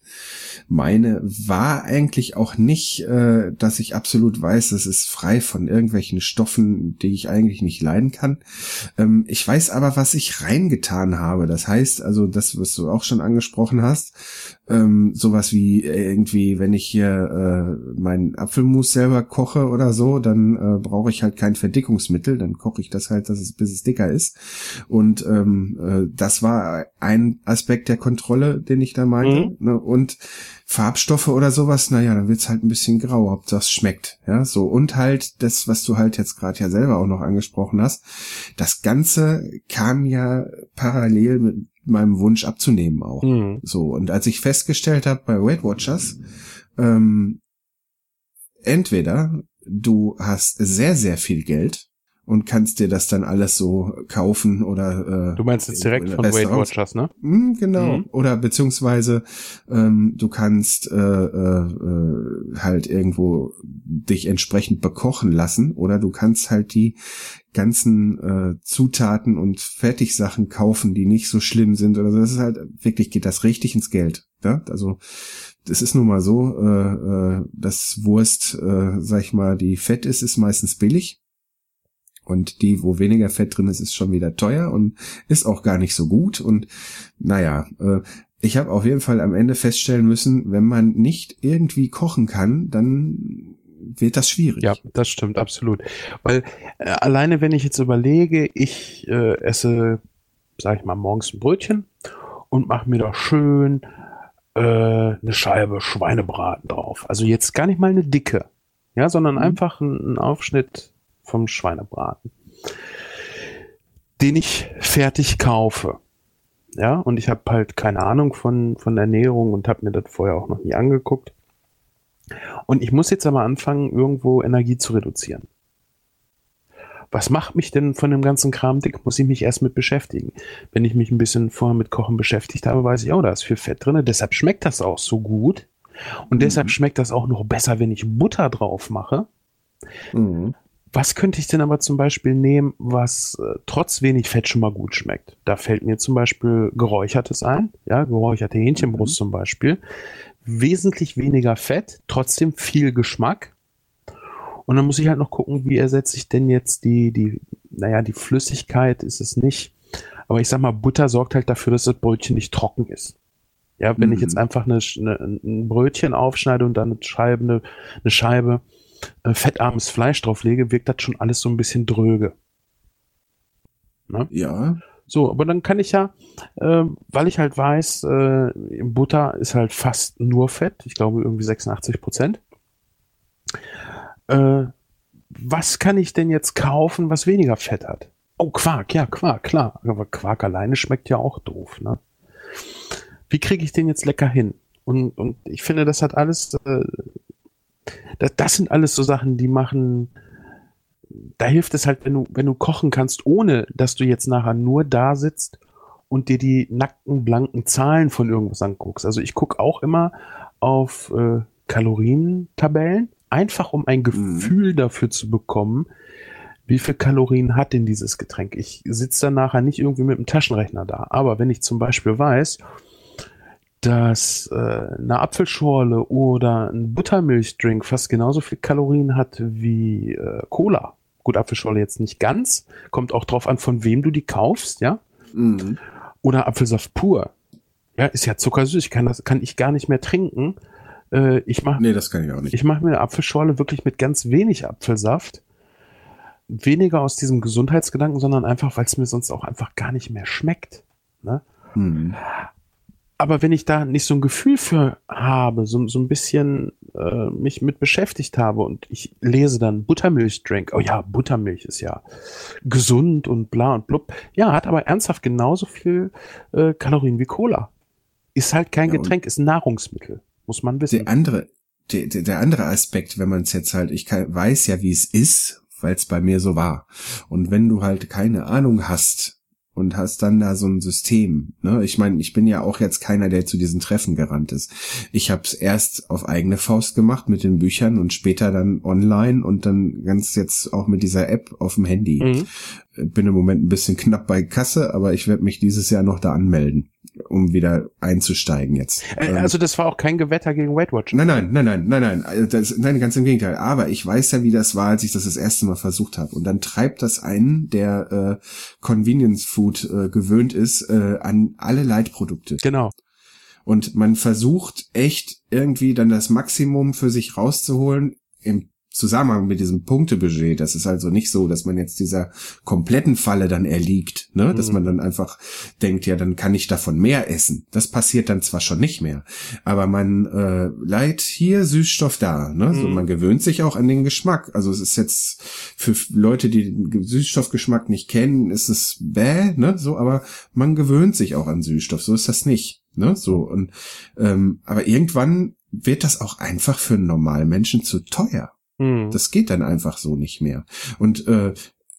meine, war eigentlich auch nicht, äh, dass ich absolut weiß, es ist frei von irgendwelchen Stoffen, die ich eigentlich nicht leiden kann. Ähm, ich weiß aber, was ich reingetan habe. Das heißt, also das, was du auch schon angesprochen hast, ähm, sowas wie irgendwie, wenn ich hier äh, meinen Apfelmus selber koche oder so, dann äh, brauche ich halt kein Verdickungsmittel, dann koche ich das halt, dass es bis es dicker ist. Und ähm, äh, das war ein Aspekt der Kontrolle, den ich da meinte. Ne? Und Farbstoffe oder sowas, naja, dann wird's halt ein bisschen grau, ob das schmeckt. Ja, so. Und halt das, was du halt jetzt gerade ja selber auch noch angesprochen hast, das Ganze kam ja parallel mit meinem Wunsch abzunehmen auch. Mhm. So, und als ich festgestellt habe bei Weight Watchers, ähm, entweder du hast sehr, sehr viel Geld und kannst dir das dann alles so kaufen oder äh, Du meinst jetzt direkt in von Weight. Watchers, ne? Hm, genau. Mhm. Oder beziehungsweise ähm, du kannst äh, äh, äh, halt irgendwo dich entsprechend bekochen lassen oder du kannst halt die ganzen äh, Zutaten und Fertigsachen kaufen, die nicht so schlimm sind oder so. Das ist halt wirklich geht das richtig ins Geld. Ja? Also das ist nun mal so, äh, äh, dass Wurst, äh, sag ich mal, die fett ist, ist meistens billig. Und die, wo weniger Fett drin ist, ist schon wieder teuer und ist auch gar nicht so gut. Und naja, äh, ich habe auf jeden Fall am Ende feststellen müssen, wenn man nicht irgendwie kochen kann, dann wird das schwierig. Ja, das stimmt, absolut. Weil äh, alleine, wenn ich jetzt überlege, ich äh, esse, sag ich mal, morgens ein Brötchen und mache mir da schön äh, eine Scheibe Schweinebraten drauf. Also jetzt gar nicht mal eine dicke, ja, sondern einfach ein, ein Aufschnitt vom Schweinebraten, den ich fertig kaufe. Ja, und ich habe halt keine Ahnung von, von Ernährung und habe mir das vorher auch noch nie angeguckt. Und ich muss jetzt aber anfangen, irgendwo Energie zu reduzieren. Was macht mich denn von dem ganzen Kram dick? Muss ich mich erst mit beschäftigen. Wenn ich mich ein bisschen vorher mit Kochen beschäftigt habe, weiß ich, oh, da ist viel Fett drin. Deshalb schmeckt das auch so gut. Und deshalb schmeckt das auch noch besser, wenn ich Butter drauf mache. Mhm. Was könnte ich denn aber zum Beispiel nehmen, was äh, trotz wenig Fett schon mal gut schmeckt? Da fällt mir zum Beispiel Geräuchertes ein, ja, geräucherte Hähnchenbrust zum Beispiel. Wesentlich weniger Fett, trotzdem viel Geschmack. Und dann muss ich halt noch gucken, wie ersetze ich denn jetzt die, die, naja, die Flüssigkeit ist es nicht. Aber ich sag mal, Butter sorgt halt dafür, dass das Brötchen nicht trocken ist. Ja, wenn ich Mhm. jetzt einfach eine, eine, ein Brötchen aufschneide und dann eine Scheibe, eine, eine Scheibe äh, fettarmes Fleisch drauflege, wirkt das schon alles so ein bisschen dröge. Ja, So, aber dann kann ich ja, äh, weil ich halt weiß, äh, Butter ist halt fast nur Fett, ich glaube irgendwie 86 Prozent. Äh, was kann ich denn jetzt kaufen, was weniger Fett hat? Oh, Quark, ja, Quark, klar. Aber Quark alleine schmeckt ja auch doof, ne? Wie kriege ich den jetzt lecker hin? Und, und ich finde, das hat alles, äh, das, das sind alles so Sachen, die machen, da hilft es halt, wenn du, wenn du kochen kannst, ohne dass du jetzt nachher nur da sitzt und dir die nackten, blanken Zahlen von irgendwas anguckst. Also ich gucke auch immer auf äh, Kalorientabellen, einfach um ein Gefühl dafür zu bekommen, wie viel Kalorien hat denn dieses Getränk. Ich sitze dann nachher nicht irgendwie mit dem Taschenrechner da. Aber wenn ich zum Beispiel weiß, dass äh, eine Apfelschorle oder ein Buttermilchdrink fast genauso viel Kalorien hat wie äh, Cola. Gut, Apfelschorle jetzt nicht ganz. Kommt auch drauf an, von wem du die kaufst, ja. mhm. Oder Apfelsaft pur. Ja, ist ja zuckersüß. Ich kann das, kann ich gar nicht mehr trinken. Äh, ich mache nee, das kann ich auch nicht. ich mache mir eine Apfelschorle wirklich mit ganz wenig Apfelsaft. Weniger aus diesem Gesundheitsgedanken, sondern einfach, weil es mir sonst auch einfach gar nicht mehr schmeckt. Ne? Mhm. Aber wenn ich da nicht so ein Gefühl für habe, so, so ein bisschen äh, mich mit beschäftigt habe und ich lese dann Buttermilchdrink, oh ja, Buttermilch ist ja gesund und bla und blub. Ja, hat aber ernsthaft genauso viel äh, Kalorien wie Cola. Ist halt kein Ja, Getränk, ist ein Nahrungsmittel, muss man wissen. Der andere, der, der, der andere Aspekt, wenn man es jetzt halt, ich kann, weiß ja, wie es ist, weil es bei mir so war. Und wenn du halt keine Ahnung hast und hast dann da so ein System, ne? Ich meine, ich bin ja auch jetzt keiner, der zu diesen Treffen gerannt ist. Ich habe es erst auf eigene Faust gemacht mit den Büchern und später dann online und dann ganz jetzt auch mit dieser App auf dem Handy. Mhm. Bin im Moment ein bisschen knapp bei Kasse, aber ich werde mich dieses Jahr noch da anmelden, um wieder einzusteigen jetzt. Äh, Ähm, Also das war auch kein Gewetter gegen Weight Watch. Nein, nein, nein, nein, nein, nein, Also das, nein, ganz im Gegenteil. Aber ich weiß ja, wie das war, als ich das das erste Mal versucht habe. Und dann treibt das einen, der äh, Convenience Food äh, gewöhnt ist, äh, an alle Leitprodukte. Genau. Und man versucht echt irgendwie dann das Maximum für sich rauszuholen im Zusammenhang mit diesem Punktebudget. Das ist also nicht so, dass man jetzt dieser kompletten Falle dann erliegt, ne? Dass Mhm. man dann einfach denkt, ja, dann kann ich davon mehr essen. Das passiert dann zwar schon nicht mehr, aber man äh, leiht hier Süßstoff da, ne? So, Mhm. man gewöhnt sich auch an den Geschmack. Also es ist jetzt für Leute, die den Süßstoffgeschmack nicht kennen, ist es bäh, ne? So, aber man gewöhnt sich auch an Süßstoff. So ist das nicht, ne? So und ähm, aber irgendwann wird das auch einfach für einen normalen Menschen zu teuer. Mhm. Das geht dann einfach so nicht mehr. Und äh,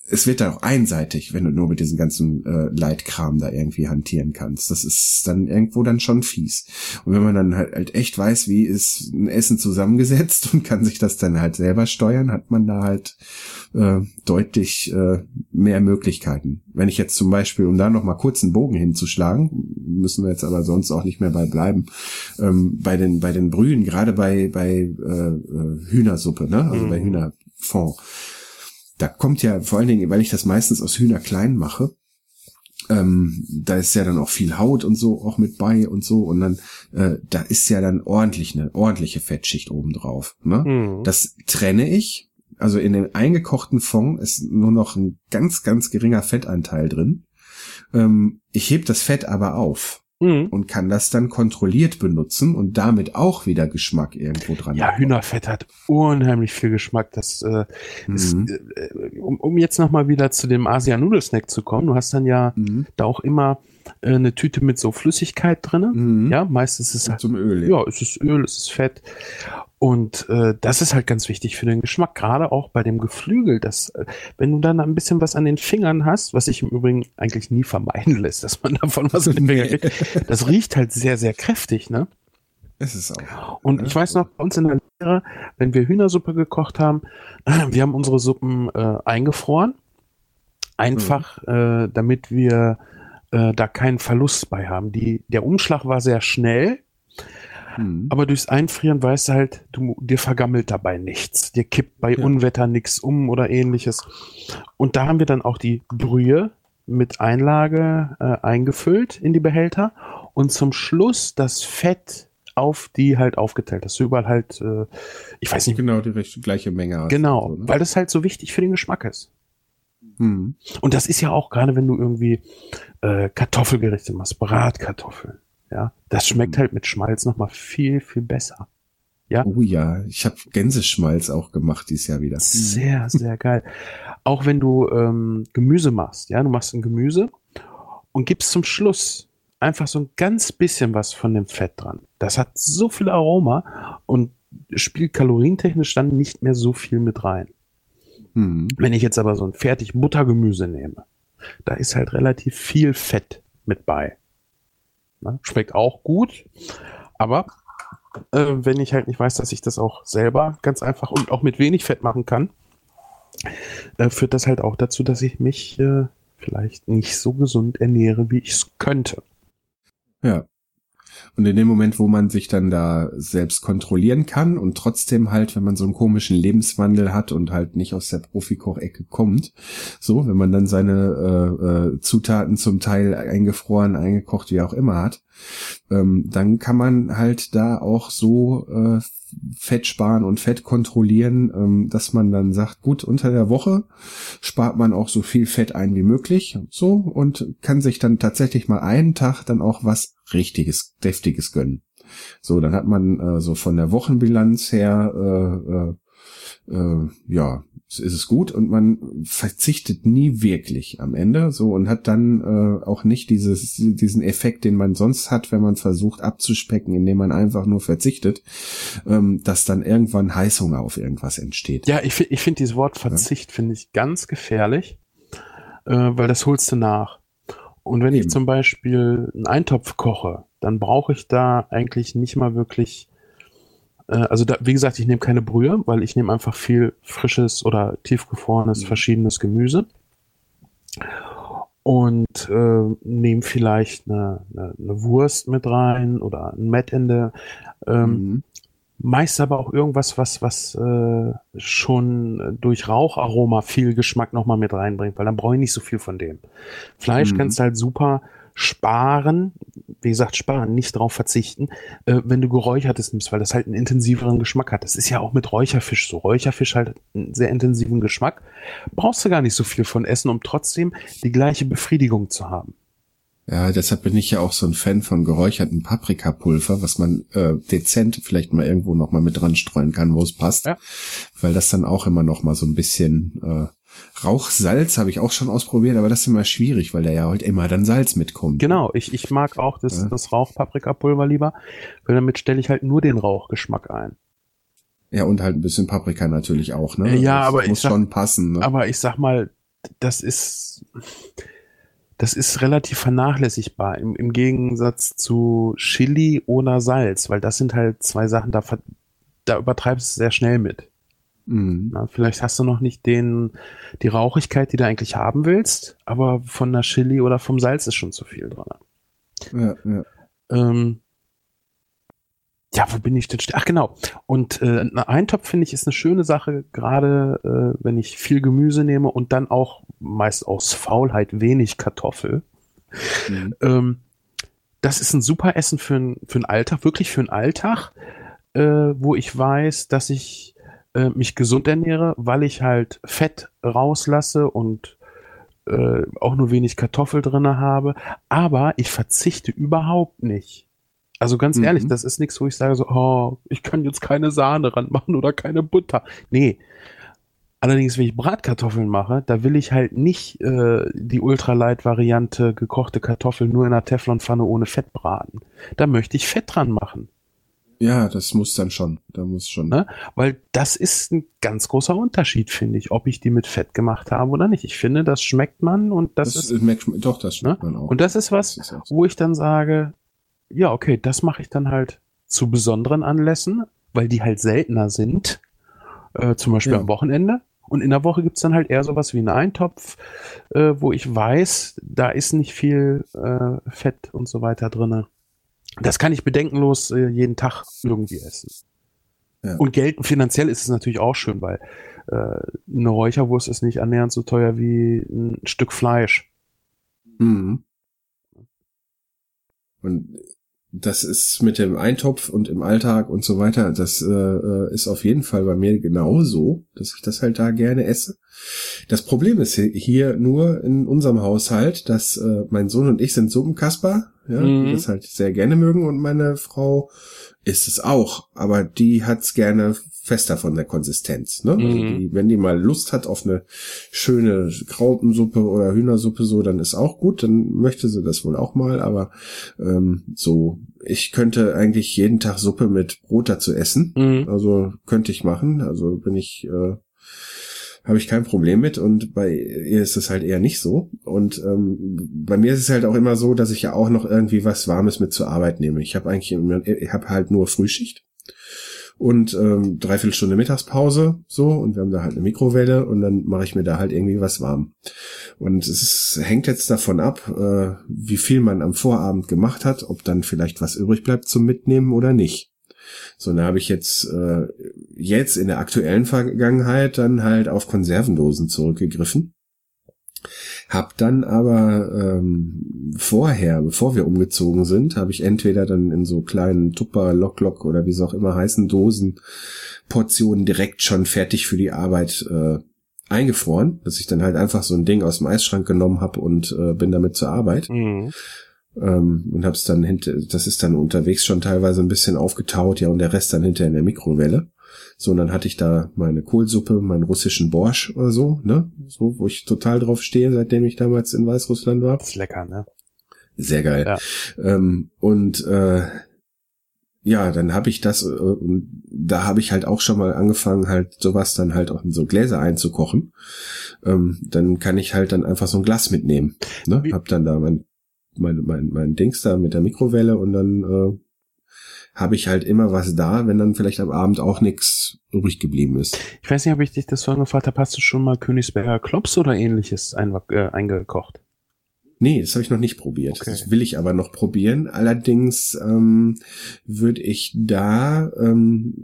es wird dann auch einseitig, wenn du nur mit diesem ganzen äh, Leitkram da irgendwie hantieren kannst. Das ist dann irgendwo dann schon fies. Und wenn man dann halt, halt echt weiß, wie ist ein Essen zusammengesetzt und kann sich das dann halt selber steuern, hat man da halt äh, deutlich äh, mehr Möglichkeiten. Wenn ich jetzt zum Beispiel, um da noch mal kurz einen Bogen hinzuschlagen, müssen wir jetzt aber sonst auch nicht mehr bei bleiben, ähm, bei den bei den Brühen, gerade bei bei äh, äh, Hühnersuppe, ne, also mhm. bei Hühnerfond da kommt ja vor allen Dingen, weil ich das meistens aus Hühner klein mache, ähm, da ist ja dann auch viel Haut und so auch mit bei und so und dann äh, da ist ja dann ordentlich eine ordentliche Fettschicht oben drauf. Ne? Mhm. Das trenne ich. Also in dem eingekochten Fond ist nur noch ein ganz ganz geringer Fettanteil drin. Ähm, ich heb das Fett aber auf mhm. und kann das dann kontrolliert benutzen und damit auch wieder Geschmack irgendwo dran. Ja, Hühnerfett hat unheimlich viel Geschmack. Das äh, mhm. ist, äh, um, um jetzt nochmal wieder zu dem Asia Nudelsnack zu kommen, du hast dann ja mhm. da auch immer äh, eine Tüte mit so Flüssigkeit drinne. Mhm. Ja, meistens ist es halt, zum Öl. Ja. ja, es ist Öl, es ist Fett. Und äh, das ist halt ganz wichtig für den Geschmack, gerade auch bei dem Geflügel. Dass, äh, wenn du dann ein bisschen was an den Fingern hast, was sich im Übrigen eigentlich nie vermeiden lässt, dass man davon was an den Fingern kriegt, das riecht halt sehr, sehr kräftig, ne? Es ist auch. Und ich weiß noch, bei uns in der Lehre, wenn wir Hühnersuppe gekocht haben, wir haben unsere Suppen äh, eingefroren. Einfach, mhm. äh, damit wir äh, da keinen Verlust bei haben. Die, der Umschlag war sehr schnell Mhm. Aber durchs Einfrieren weißt du halt, du, dir vergammelt dabei nichts. Dir kippt bei ja. Unwetter nichts um oder ähnliches. Und da haben wir dann auch die Brühe mit Einlage äh, eingefüllt in die Behälter und zum Schluss das Fett auf die halt aufgeteilt, dass du überall halt, äh, ich weiß nicht. Genau, die gleiche Menge hast. Genau, so, ne? weil das halt so wichtig für den Geschmack ist. Hm. Und das ist ja auch gerade, wenn du irgendwie äh, Kartoffelgerichte machst, Bratkartoffeln. Ja, das schmeckt mhm. halt mit Schmalz nochmal viel, viel besser. Ja. Oh ja, ich habe Gänseschmalz auch gemacht dieses Jahr wieder. Sehr, sehr geil. Auch wenn du ähm, Gemüse machst, ja, du machst ein Gemüse und gibst zum Schluss einfach so ein ganz bisschen was von dem Fett dran. Das hat so viel Aroma und spielt kalorientechnisch dann nicht mehr so viel mit rein. Hm. Wenn ich jetzt aber so ein fertig Buttergemüse nehme, da ist halt relativ viel Fett mit bei. Ne? Schmeckt auch gut, aber äh, wenn ich halt nicht weiß, dass ich das auch selber ganz einfach und auch mit wenig Fett machen kann, äh, führt das halt auch dazu, dass ich mich äh, vielleicht nicht so gesund ernähre, wie ich es könnte. Ja. Und in dem Moment, wo man sich dann da selbst kontrollieren kann und trotzdem halt, wenn man so einen komischen Lebenswandel hat und halt nicht aus der Profikochecke kommt, so, wenn man dann seine äh, äh, Zutaten zum Teil eingefroren, eingekocht, wie auch immer hat, ähm, dann kann man halt da auch so äh, Fett sparen und Fett kontrollieren, ähm, dass man dann sagt, gut, unter der Woche spart man auch so viel Fett ein wie möglich, so, und kann sich dann tatsächlich mal einen Tag dann auch was richtiges, deftiges gönnen. So, dann hat man äh, so von der Wochenbilanz her, äh, äh, äh, ja, ist es gut und man verzichtet nie wirklich am Ende so und hat dann äh, auch nicht dieses diesen Effekt, den man sonst hat, wenn man versucht abzuspecken, indem man einfach nur verzichtet, ähm, dass dann irgendwann Heißhunger auf irgendwas entsteht. Ja, ich, ich finde dieses Wort Verzicht ja? finde ich ganz gefährlich, äh, weil das holst du nach. Und wenn Eben. ich zum Beispiel einen Eintopf koche, dann brauche ich da eigentlich nicht mal wirklich also da, wie gesagt, ich nehme keine Brühe, weil ich nehme einfach viel frisches oder tiefgefrorenes, mhm. verschiedenes Gemüse. Und äh, nehme vielleicht eine, eine, eine, Wurst mit rein oder ein Mettende. Ähm, mhm. Meist aber auch irgendwas, was, was äh, schon durch Raucharoma viel Geschmack nochmal mit reinbringt, weil dann brauche ich nicht so viel von dem. Fleisch mhm. kannst du halt super sparen, wie gesagt, sparen, nicht drauf verzichten, äh, wenn du geräuchertes nimmst, weil das halt einen intensiveren Geschmack hat. Das ist ja auch mit Räucherfisch so. Räucherfisch halt einen sehr intensiven Geschmack. Brauchst du gar nicht so viel von essen, um trotzdem die gleiche Befriedigung zu haben. Ja, deshalb bin ich ja auch so ein Fan von geräuchertem Paprikapulver, was man äh, dezent vielleicht mal irgendwo noch mal mit dran streuen kann, wo es passt, ja. weil das dann auch immer noch mal so ein bisschen äh, Rauchsalz habe ich auch schon ausprobiert, aber das ist immer schwierig, weil da ja halt immer dann Salz mitkommt. Genau, ich, ich mag auch das, ja. das Rauchpaprikapulver lieber, weil damit stelle ich halt nur den Rauchgeschmack ein. Ja, und halt ein bisschen Paprika natürlich auch, ne? Ja, das aber muss sag, schon passen. Ne? Aber ich sag mal, das ist, das ist relativ vernachlässigbar im, im Gegensatz zu Chili oder Salz, weil das sind halt zwei Sachen, da, da übertreibst du es sehr schnell mit. Mhm. Na, vielleicht hast du noch nicht den, die Rauchigkeit, die du eigentlich haben willst, aber von der Chili oder vom Salz ist schon zu viel dran. Ja, ja. Ähm, ja, wo bin ich denn? Ach genau. Und äh, ein Eintopf finde ich ist eine schöne Sache, gerade äh, wenn ich viel Gemüse nehme und dann auch meist aus Faulheit wenig Kartoffel. Mhm. Ähm, das ist ein super Essen für, ein, für einen Alltag, wirklich für einen Alltag, äh, wo ich weiß, dass ich äh, mich gesund ernähre, weil ich halt Fett rauslasse und äh, auch nur wenig Kartoffel drinne habe. Aber ich verzichte überhaupt nicht. Also ganz Mhm. ehrlich, das ist nichts, wo ich sage so, oh, ich kann jetzt keine Sahne ranmachen oder keine Butter. Nee. Allerdings, wenn ich Bratkartoffeln mache, da will ich halt nicht äh, die Ultralight-Variante gekochte Kartoffeln nur in einer Teflonpfanne ohne Fett braten. Da möchte ich Fett dran machen. Ja, das muss dann schon. Da muss schon. Ne? Weil das ist ein ganz großer Unterschied, finde ich, ob ich die mit Fett gemacht habe oder nicht. Ich finde, das schmeckt man und das, Das, ist, man- doch, das schmeckt ne? man auch. und das ist was, Das ist wo ich dann sage, ja, okay, das mache ich dann halt zu besonderen Anlässen, weil die halt seltener sind, äh, zum Beispiel Ja. am Wochenende. Und in der Woche gibt's dann halt eher sowas wie einen Eintopf, äh, wo ich weiß, da ist nicht viel äh, Fett und so weiter drinne. Das kann ich bedenkenlos äh, jeden Tag irgendwie essen. Ja. Und Geld finanziell ist es natürlich auch schön, weil äh, eine Räucherwurst ist nicht annähernd so teuer wie ein Stück Fleisch. Mhm. Und das ist mit dem Eintopf und im Alltag und so weiter, das äh, äh, ist auf jeden Fall bei mir genauso, dass ich das halt da gerne esse. Das Problem ist hi- hier nur in unserem Haushalt, dass äh, mein Sohn und ich sind Suppenkasper, ja, Mhm. die das halt sehr gerne mögen und meine Frau ist es auch, aber die hat's gerne fester von der Konsistenz. Ne? Also Mhm. die, wenn die mal Lust hat auf eine schöne Krautensuppe oder Hühnersuppe, so, dann ist auch gut, dann möchte sie das wohl auch mal, aber ähm, so, ich könnte eigentlich jeden Tag Suppe mit Brot dazu essen. Mhm. Also könnte ich machen. Also bin ich, äh, habe ich kein Problem mit und bei ihr ist es halt eher nicht so. Und ähm, bei mir ist es halt auch immer so, dass ich ja auch noch irgendwie was Warmes mit zur Arbeit nehme. Ich habe eigentlich, immer- ich habe halt nur Frühschicht und ähm, dreiviertel Stunde Mittagspause so und wir haben da halt eine Mikrowelle und dann mache ich mir da halt irgendwie was warm. Und es ist, hängt jetzt davon ab, äh, wie viel man am Vorabend gemacht hat, ob dann vielleicht was übrig bleibt zum Mitnehmen oder nicht. So, da habe ich jetzt äh, jetzt in der aktuellen Vergangenheit dann halt auf Konservendosen zurückgegriffen. Hab dann aber ähm, vorher, bevor wir umgezogen sind, habe ich entweder dann in so kleinen Tupper, Lock Lock oder wie sie auch immer heißen Dosen Portionen direkt schon fertig für die Arbeit äh, eingefroren, dass ich dann halt einfach so ein Ding aus dem Eisschrank genommen habe und äh, bin damit zur Arbeit Mhm. Ähm, und hab's dann hinter, das ist dann unterwegs schon teilweise ein bisschen aufgetaut, ja, und der Rest dann hinter in der Mikrowelle. So, und dann hatte ich da meine Kohlsuppe, meinen russischen Borsch oder so, ne? So, wo ich total drauf stehe, seitdem ich damals in Weißrussland war. Das ist lecker, ne? Sehr geil. Ja. Ähm, und äh, ja, dann habe ich das, äh, und da habe ich halt auch schon mal angefangen, halt sowas dann halt auch in so Gläser einzukochen. Ähm, dann kann ich halt dann einfach so ein Glas mitnehmen. Ne? Wie- Hab dann da mein, mein, mein, mein Dings da mit der Mikrowelle und dann äh, habe ich halt immer was da, wenn dann vielleicht am Abend auch nichts übrig geblieben ist. Ich weiß nicht, ob ich dich das vorhin gefragt habe, hast du schon mal Königsberger Klops oder ähnliches ein, äh, eingekocht? Nee, das habe ich noch nicht probiert. Okay. Das will ich aber noch probieren. Allerdings ähm, würde ich da, ähm,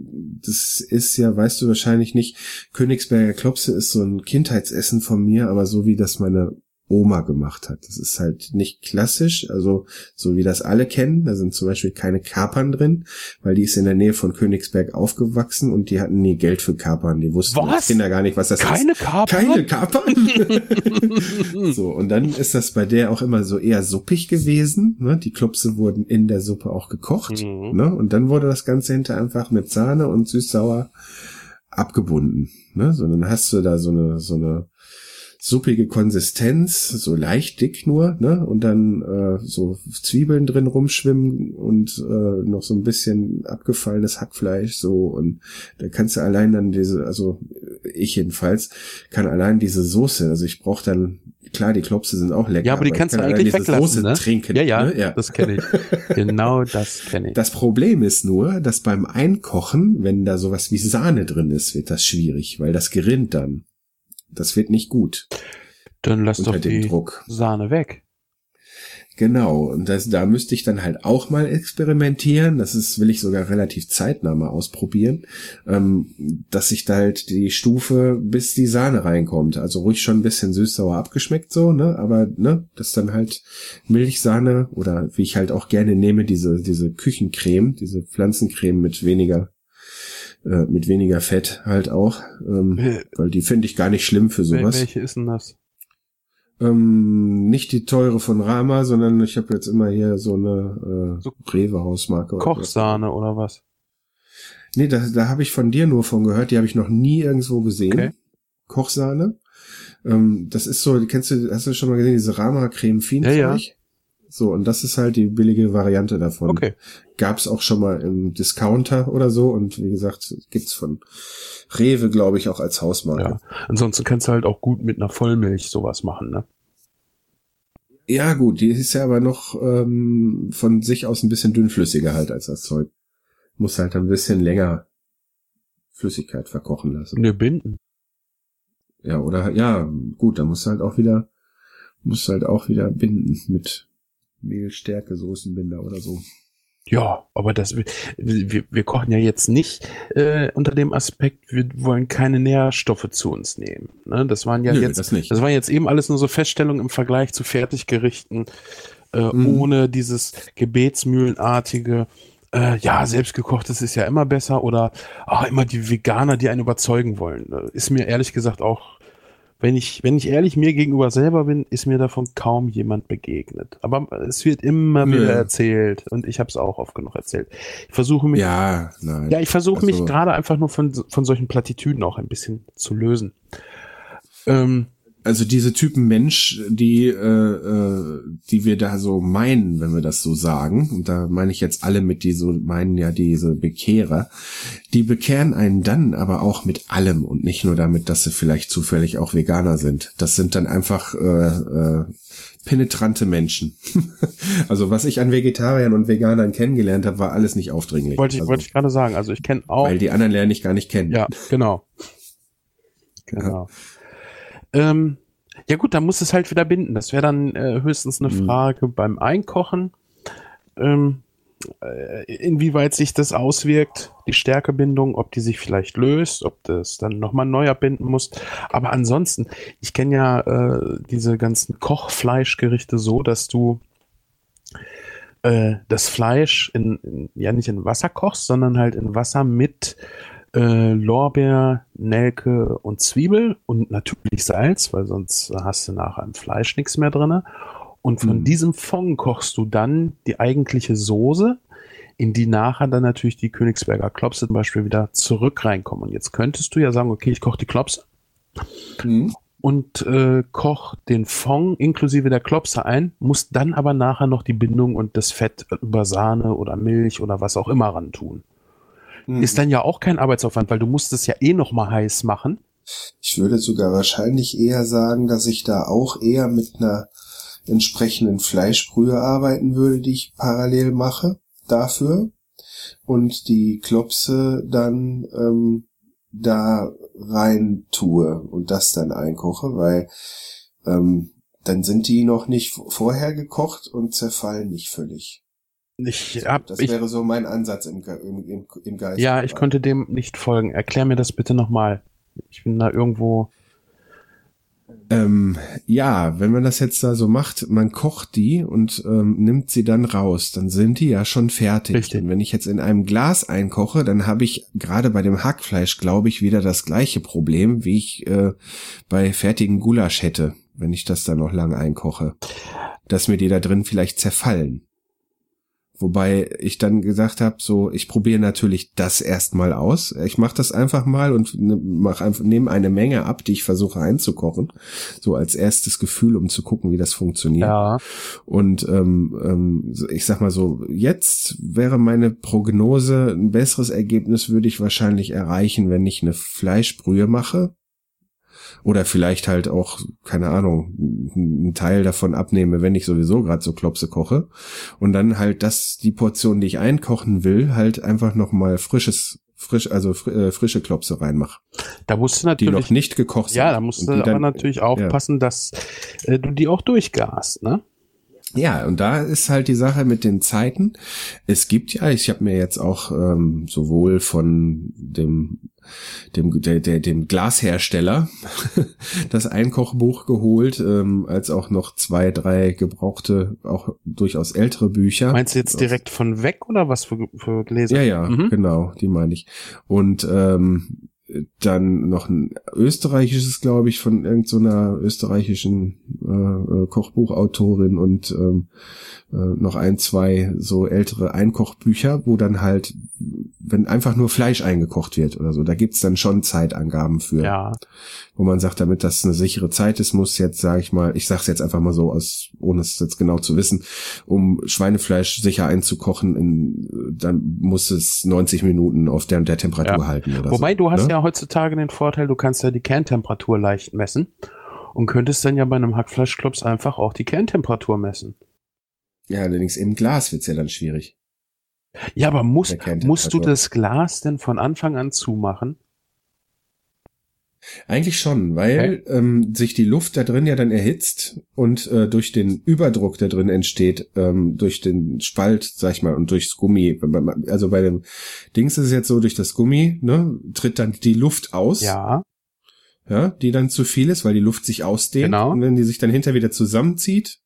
das ist ja, weißt du wahrscheinlich nicht, Königsberger Klopse ist so ein Kindheitsessen von mir, aber so wie das meine Oma gemacht hat. Das ist halt nicht klassisch, also so wie das alle kennen. Da sind zum Beispiel keine Kapern drin, weil die ist in der Nähe von Königsberg aufgewachsen und die hatten nie Geld für Kapern. Die wussten Was? als Kinder gar nicht, was das ist. Keine Kapern? Keine Kapern? so, und dann ist das bei der auch immer so eher suppig gewesen. Ne? Die Klopse wurden in der Suppe auch gekocht. Mhm. Ne? Und dann wurde das Ganze hinter einfach mit Sahne und süß-sauer abgebunden. Ne? So, dann hast du da so eine, so eine, suppige Konsistenz, so leicht dick nur, ne? Und dann äh, so Zwiebeln drin rumschwimmen und äh, noch so ein bisschen abgefallenes Hackfleisch so und da kannst du allein dann diese, also ich jedenfalls kann allein diese Soße, also ich brauche dann klar, die Klopse sind auch lecker. Ja, aber die ich kannst du kann eigentlich diese weglassen, Soße ne? trinken. Ja, ja, ne? ja. das kenne ich. Genau das kenne ich. Das Problem ist nur, dass beim Einkochen, wenn da sowas wie Sahne drin ist, wird das schwierig, weil das gerinnt dann. Das wird nicht gut Dann lass doch die Druck. Sahne weg. Genau, und das, da müsste ich dann halt auch mal experimentieren. Das ist, will ich sogar relativ zeitnah mal ausprobieren, ähm, dass ich da halt die Stufe, bis die Sahne reinkommt. Also ruhig schon ein bisschen süß-sauer abgeschmeckt so, ne? Aber ne, das dann halt Milchsahne oder wie ich halt auch gerne nehme, diese, diese Küchencreme, diese Pflanzencreme mit weniger äh, mit weniger Fett halt auch, ähm, Äh, weil die finde ich gar nicht schlimm für sowas. Welche ist denn das? Ähm, nicht die teure von Rama, sondern ich habe jetzt immer hier so eine äh, So Rewe-Hausmarke. Kochsahne oder was? Nee, da, da habe ich von dir nur von gehört. Die habe ich noch nie irgendwo gesehen. Okay. Kochsahne. Ähm, das ist so, kennst du, hast du schon mal gesehen, diese Rama-Creme Fin Ja, ja. So, und das ist halt die billige Variante davon. Okay. Gab's auch schon mal im Discounter oder so und wie gesagt, gibt's von Rewe, glaube ich, auch als Hausmarke. Ja. Ansonsten kannst du halt auch gut mit einer Vollmilch sowas machen, ne? Ja, gut, die ist ja aber noch ähm, von sich aus ein bisschen dünnflüssiger halt als das Zeug. Muss halt ein bisschen länger Flüssigkeit verkochen lassen. Ne, binden. Ja, oder ja, gut, dann musst du halt auch wieder, musst du halt auch wieder binden mit Mehlstärke, Soßenbinder oder so. Ja, aber das, wir, wir, kochen ja jetzt nicht äh, unter dem Aspekt, wir wollen keine Nährstoffe zu uns nehmen. Ne? Das waren ja Nö, jetzt, das nicht. das waren jetzt eben alles nur so Feststellungen im Vergleich zu Fertiggerichten, äh, Mhm. ohne dieses gebetsmühlenartige, äh, ja, selbstgekochtes ist ja immer besser oder ah, immer die Veganer, die einen überzeugen wollen. Äh, Ist mir ehrlich gesagt auch, wenn ich, wenn ich ehrlich mir gegenüber selber bin, ist mir davon kaum jemand begegnet. Aber es wird immer wieder erzählt und ich habe es auch oft genug erzählt. Ich versuche mich, ja, Ja, nein. ich versuche mich Also- gerade einfach nur von, von solchen Plattitüden auch ein bisschen zu lösen. Ähm, also diese Typen Mensch, die, äh, äh, die wir da so meinen, wenn wir das so sagen, und da meine ich jetzt alle mit, die so meinen ja diese Bekehrer, die bekehren einen dann aber auch mit allem und nicht nur damit, dass sie vielleicht zufällig auch Veganer sind. Das sind dann einfach äh, äh, penetrante Menschen. also was ich an Vegetariern und Veganern kennengelernt habe, war alles nicht aufdringlich. wollte ich, also, wollte ich gerade sagen. Also ich kenne auch. weil die anderen lernen ich gar nicht kennen. Ja, genau. Genau. Ähm, ja gut, dann muss es halt wieder binden. Das wäre dann äh, höchstens eine Mhm. Frage beim Einkochen, ähm, äh, inwieweit sich das auswirkt, die Stärkebindung, ob die sich vielleicht löst, ob das dann nochmal neu abbinden muss. Aber ansonsten, ich kenne ja äh, diese ganzen Kochfleischgerichte so, dass du äh, das Fleisch in, in, ja nicht in Wasser kochst, sondern halt in Wasser mit äh, Lorbeer, Nelke und Zwiebel und natürlich Salz, weil sonst hast du nachher im Fleisch nichts mehr drinne. Und von Mhm. diesem Fond kochst du dann die eigentliche Soße, in die nachher dann natürlich die Königsberger Klopse zum Beispiel wieder zurück reinkommen. Und jetzt könntest du ja sagen, okay, ich koche die Klopse Mhm. und äh, koch den Fond inklusive der Klopse ein, muss dann aber nachher noch die Bindung und das Fett über Sahne oder Milch oder was auch immer ran tun. Mhm. Ist dann ja auch kein Arbeitsaufwand, weil du musst es ja eh noch mal heiß machen. Ich würde sogar wahrscheinlich eher sagen, dass ich da auch eher mit einer entsprechenden Fleischbrühe arbeiten würde, die ich parallel mache dafür und die Klopse dann ähm, da rein tue und das dann einkoche, weil ähm, dann sind die noch nicht vorher gekocht und zerfallen nicht völlig. Ich hab, Das ich, wäre so mein Ansatz im, im, im, im Geist. ja, ich konnte dem nicht folgen. Erklär mir das bitte nochmal. Ich bin da irgendwo. Ähm, ja, wenn man das jetzt da so macht, man kocht die und ähm, nimmt sie dann raus, dann sind die ja schon fertig. Richtig. Und wenn ich jetzt in einem Glas einkoche, dann habe ich gerade bei dem Hackfleisch, glaube ich, wieder das gleiche Problem, wie ich äh, bei fertigen Gulasch hätte, wenn ich das dann noch lang einkoche. Dass mir die da drin vielleicht zerfallen. Wobei ich dann gesagt habe, so ich probiere natürlich das erstmal aus. Ich mache das einfach mal und ne, mach einfach nehme eine Menge ab, die ich versuche einzukochen, so als erstes Gefühl, um zu gucken, wie das funktioniert. Ja. Und ähm, ähm, ich sag mal so, jetzt wäre meine Prognose, ein besseres Ergebnis würde ich wahrscheinlich erreichen, wenn ich eine Fleischbrühe mache. Oder vielleicht halt auch, keine Ahnung, einen Teil davon abnehme, wenn ich sowieso gerade so Klopse koche. Und dann halt das, die Portion, die ich einkochen will, halt einfach nochmal frisches, frisch, also äh, frische Klopse reinmache. Da musst du Die natürlich. noch nicht gekocht sind. ja, da musst du die aber dann- natürlich aufpassen, dass äh, du die auch durchgast, ne? Ja, und da ist halt die Sache mit den Zeiten. Es gibt ja, ich habe mir jetzt auch ähm, sowohl von dem dem der, der, dem Glashersteller das Einkochbuch geholt, ähm, als auch noch zwei, drei gebrauchte, auch durchaus ältere Bücher. Meinst du jetzt direkt von weg oder was für, für Gläser? Ja, ja, Mhm. genau, die meine ich. Und ähm, dann noch ein österreichisches, glaube ich, von irgendeiner österreichischen äh, äh, Kochbuchautorin und ähm, äh, noch ein, zwei so ältere Einkochbücher, wo dann halt, wenn einfach nur Fleisch eingekocht wird oder so, da gibt's dann schon Zeitangaben für Ja. wo man sagt, damit das eine sichere Zeit ist, muss jetzt, sage ich mal, ich sage es jetzt einfach mal so, aus, ohne es jetzt genau zu wissen, um Schweinefleisch sicher einzukochen, in, dann muss es 90 Minuten auf der und der Temperatur Ja. halten. Oder Wobei so, du hast ne? ja heutzutage den Vorteil, du kannst ja die Kerntemperatur leicht messen und könntest dann ja bei einem Hackfleischklops einfach auch die Kerntemperatur messen. Ja, allerdings im Glas wird's ja dann schwierig. Ja, aber musst, musst du das Glas denn von Anfang an zumachen? Eigentlich schon, weil ähm, sich die Luft da drin ja dann erhitzt und äh, durch den Überdruck, der drin entsteht, ähm, durch den Spalt, sag ich mal, und durchs Gummi, also bei dem Dings ist es jetzt so, durch das Gummi, ne, tritt dann die Luft aus. Ja. ja, die dann zu viel ist, weil die Luft sich ausdehnt. Genau. Und wenn die sich dann hinter wieder zusammenzieht,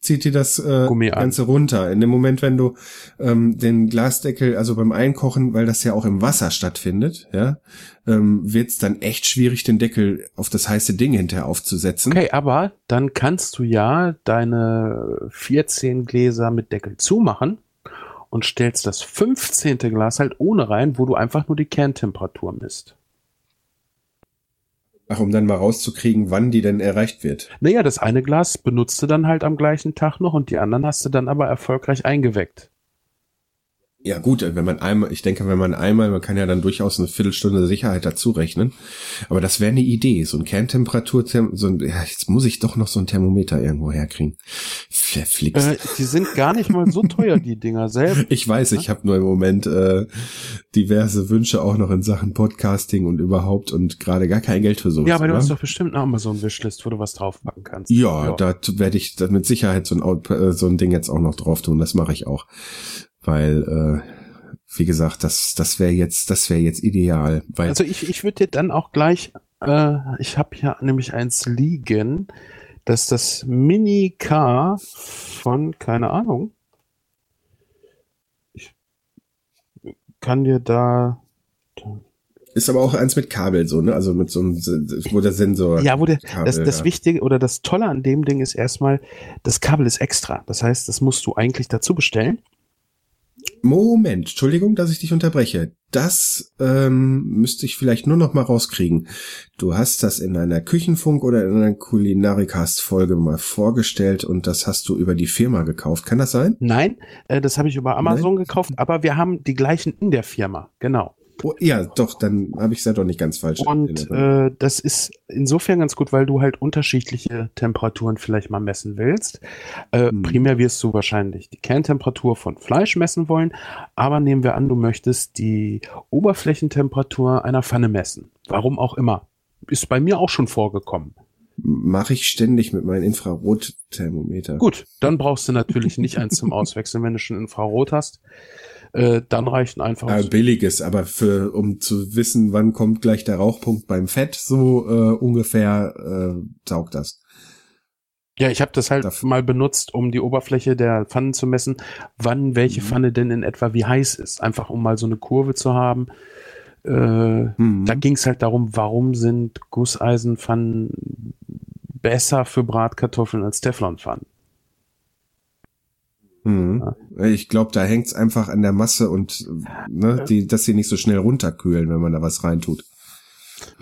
zieht die das äh. Ganze runter. In dem Moment, wenn du ähm, den Glasdeckel, also beim Einkochen, weil das ja auch im Wasser stattfindet, ja, ähm, wird es dann echt schwierig, den Deckel auf das heiße Ding hinterher aufzusetzen. Okay, aber dann kannst du ja deine 14 Gläser mit Deckel zumachen und stellst das 15. Glas halt ohne rein, wo du einfach nur die Kerntemperatur misst. Ach, um dann mal rauszukriegen, wann die denn erreicht wird. Naja, das eine Glas benutzt du dann halt am gleichen Tag noch und die anderen hast du dann aber erfolgreich eingeweckt. Ja gut, wenn man einmal, ich denke, wenn man einmal, man kann ja dann durchaus eine Viertelstunde Sicherheit dazu rechnen. Aber das wäre eine Idee, so ein Kerntemperatur, so ein, ja, jetzt muss ich doch noch so ein Thermometer irgendwo herkriegen. Verflixt. Äh, die sind gar nicht mal so teuer, die Dinger selbst. Ich weiß, ich habe nur im Moment äh, diverse Wünsche auch noch in Sachen Podcasting und überhaupt und gerade gar kein Geld für sowas. Ja, aber du oder? hast doch bestimmt eine Amazon-Wishlist, wo du was draufpacken kannst. ja, da werde ich mit Sicherheit so ein, äh, so ein Ding jetzt auch noch drauf tun. Das mache ich auch, weil äh, wie gesagt, das das wäre jetzt das wäre jetzt ideal, weil Also ich, ich würde dir dann auch gleich, äh, ich habe hier nämlich eins liegen, dass das Mini K von, keine Ahnung, ich kann dir da, ist aber auch eins mit Kabel so, ne? Also mit so einem wo der Sensor ja, wo der, Kabel, das, das ja. Wichtige oder das Tolle an dem Ding ist erstmal, das Kabel ist extra. Das heißt, das musst du eigentlich dazu bestellen. Moment, Entschuldigung, dass ich dich unterbreche. Das ähm, müsste ich vielleicht nur noch mal rauskriegen. Du hast das in einer Küchenfunk oder in einer Kulinarikast-Folge mal vorgestellt und das hast du über die Firma gekauft. Kann das sein? Nein, äh, das habe ich über Amazon gekauft, aber wir haben die gleichen in der Firma, genau. Oh, ja, doch, dann habe ich es ja doch nicht ganz falsch. Und äh, das ist insofern ganz gut, weil du halt unterschiedliche Temperaturen vielleicht mal messen willst. Äh, Hm. Primär wirst du wahrscheinlich die Kerntemperatur von Fleisch messen wollen, aber nehmen wir an, du möchtest die Oberflächentemperatur einer Pfanne messen. Warum auch immer. Ist bei mir auch schon vorgekommen. Mache ich ständig mit meinem Infrarotthermometer. Gut, dann brauchst du natürlich nicht eins zum Auswechseln, wenn du schon Infrarot hast. Äh, dann reichen einfach Äh, billiges, aber für um zu wissen, wann kommt gleich der Rauchpunkt beim Fett, so äh, ungefähr äh, taugt das. Ja, ich habe das halt Dafür- mal benutzt, um die Oberfläche der Pfannen zu messen, wann welche Mhm. Pfanne denn in etwa wie heiß ist. Einfach um mal so eine Kurve zu haben. Äh, Mhm. Da ging es halt darum, warum sind Gusseisenpfannen besser für Bratkartoffeln als Teflonpfannen? Mhm. Ich glaube, da hängt's einfach an der Masse und ne, die, dass sie nicht so schnell runterkühlen, wenn man da was reintut.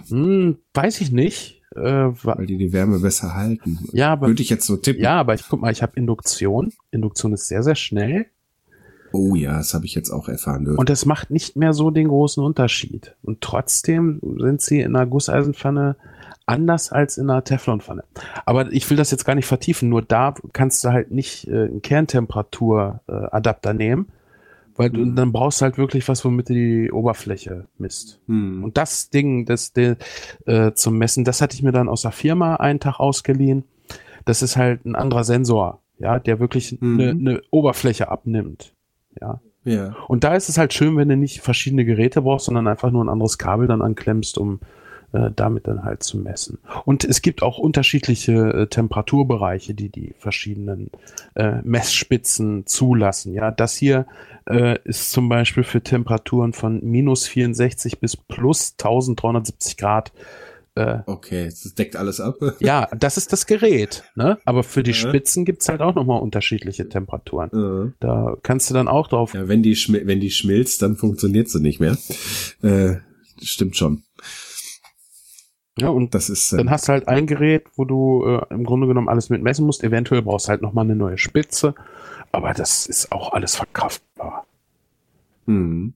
Hm, weiß ich nicht. Äh, Weil die die Wärme besser halten. ja, aber Würde ich jetzt so tippen. ja, aber ich guck mal, ich habe Induktion. Induktion ist sehr sehr schnell Oh ja, das habe ich jetzt auch erfahren dürfen. und es macht nicht mehr so den großen Unterschied. Und trotzdem sind sie in einer Gusseisenpfanne anders als in einer Teflonpfanne. Aber ich will das jetzt gar nicht vertiefen. Nur da kannst du halt nicht äh, einen Kerntemperatur-Adapter äh, nehmen, weil du, dann brauchst du halt wirklich was, womit du die Oberfläche misst. Hm. Und das Ding, das de, äh, zum Messen, das hatte ich mir dann aus der Firma einen Tag ausgeliehen. Das ist halt ein anderer Sensor, ja, der wirklich Mhm. eine ne Oberfläche abnimmt. Ja. ja. Und da ist es halt schön, wenn du nicht verschiedene Geräte brauchst, sondern einfach nur ein anderes Kabel dann anklemmst, um äh, damit dann halt zu messen. Und es gibt auch unterschiedliche äh, Temperaturbereiche, die die verschiedenen äh, Messspitzen zulassen. Ja, das hier äh, ist zum Beispiel für Temperaturen von minus 64 bis plus 1370 Grad. Äh, Okay, das deckt alles ab. ja, das ist das Gerät, ne? Aber für die. Spitzen gibt's halt auch nochmal unterschiedliche Temperaturen. Äh. Da kannst du dann auch drauf Ja, wenn die, wenn die schmilzt, dann funktioniert sie nicht mehr. Äh, stimmt schon. Ja, und Das ist äh, dann hast du halt ein Gerät, wo du äh, im Grunde genommen alles mit messen musst. Eventuell brauchst du halt nochmal eine neue Spitze. Aber das ist auch alles verkraftbar. hm.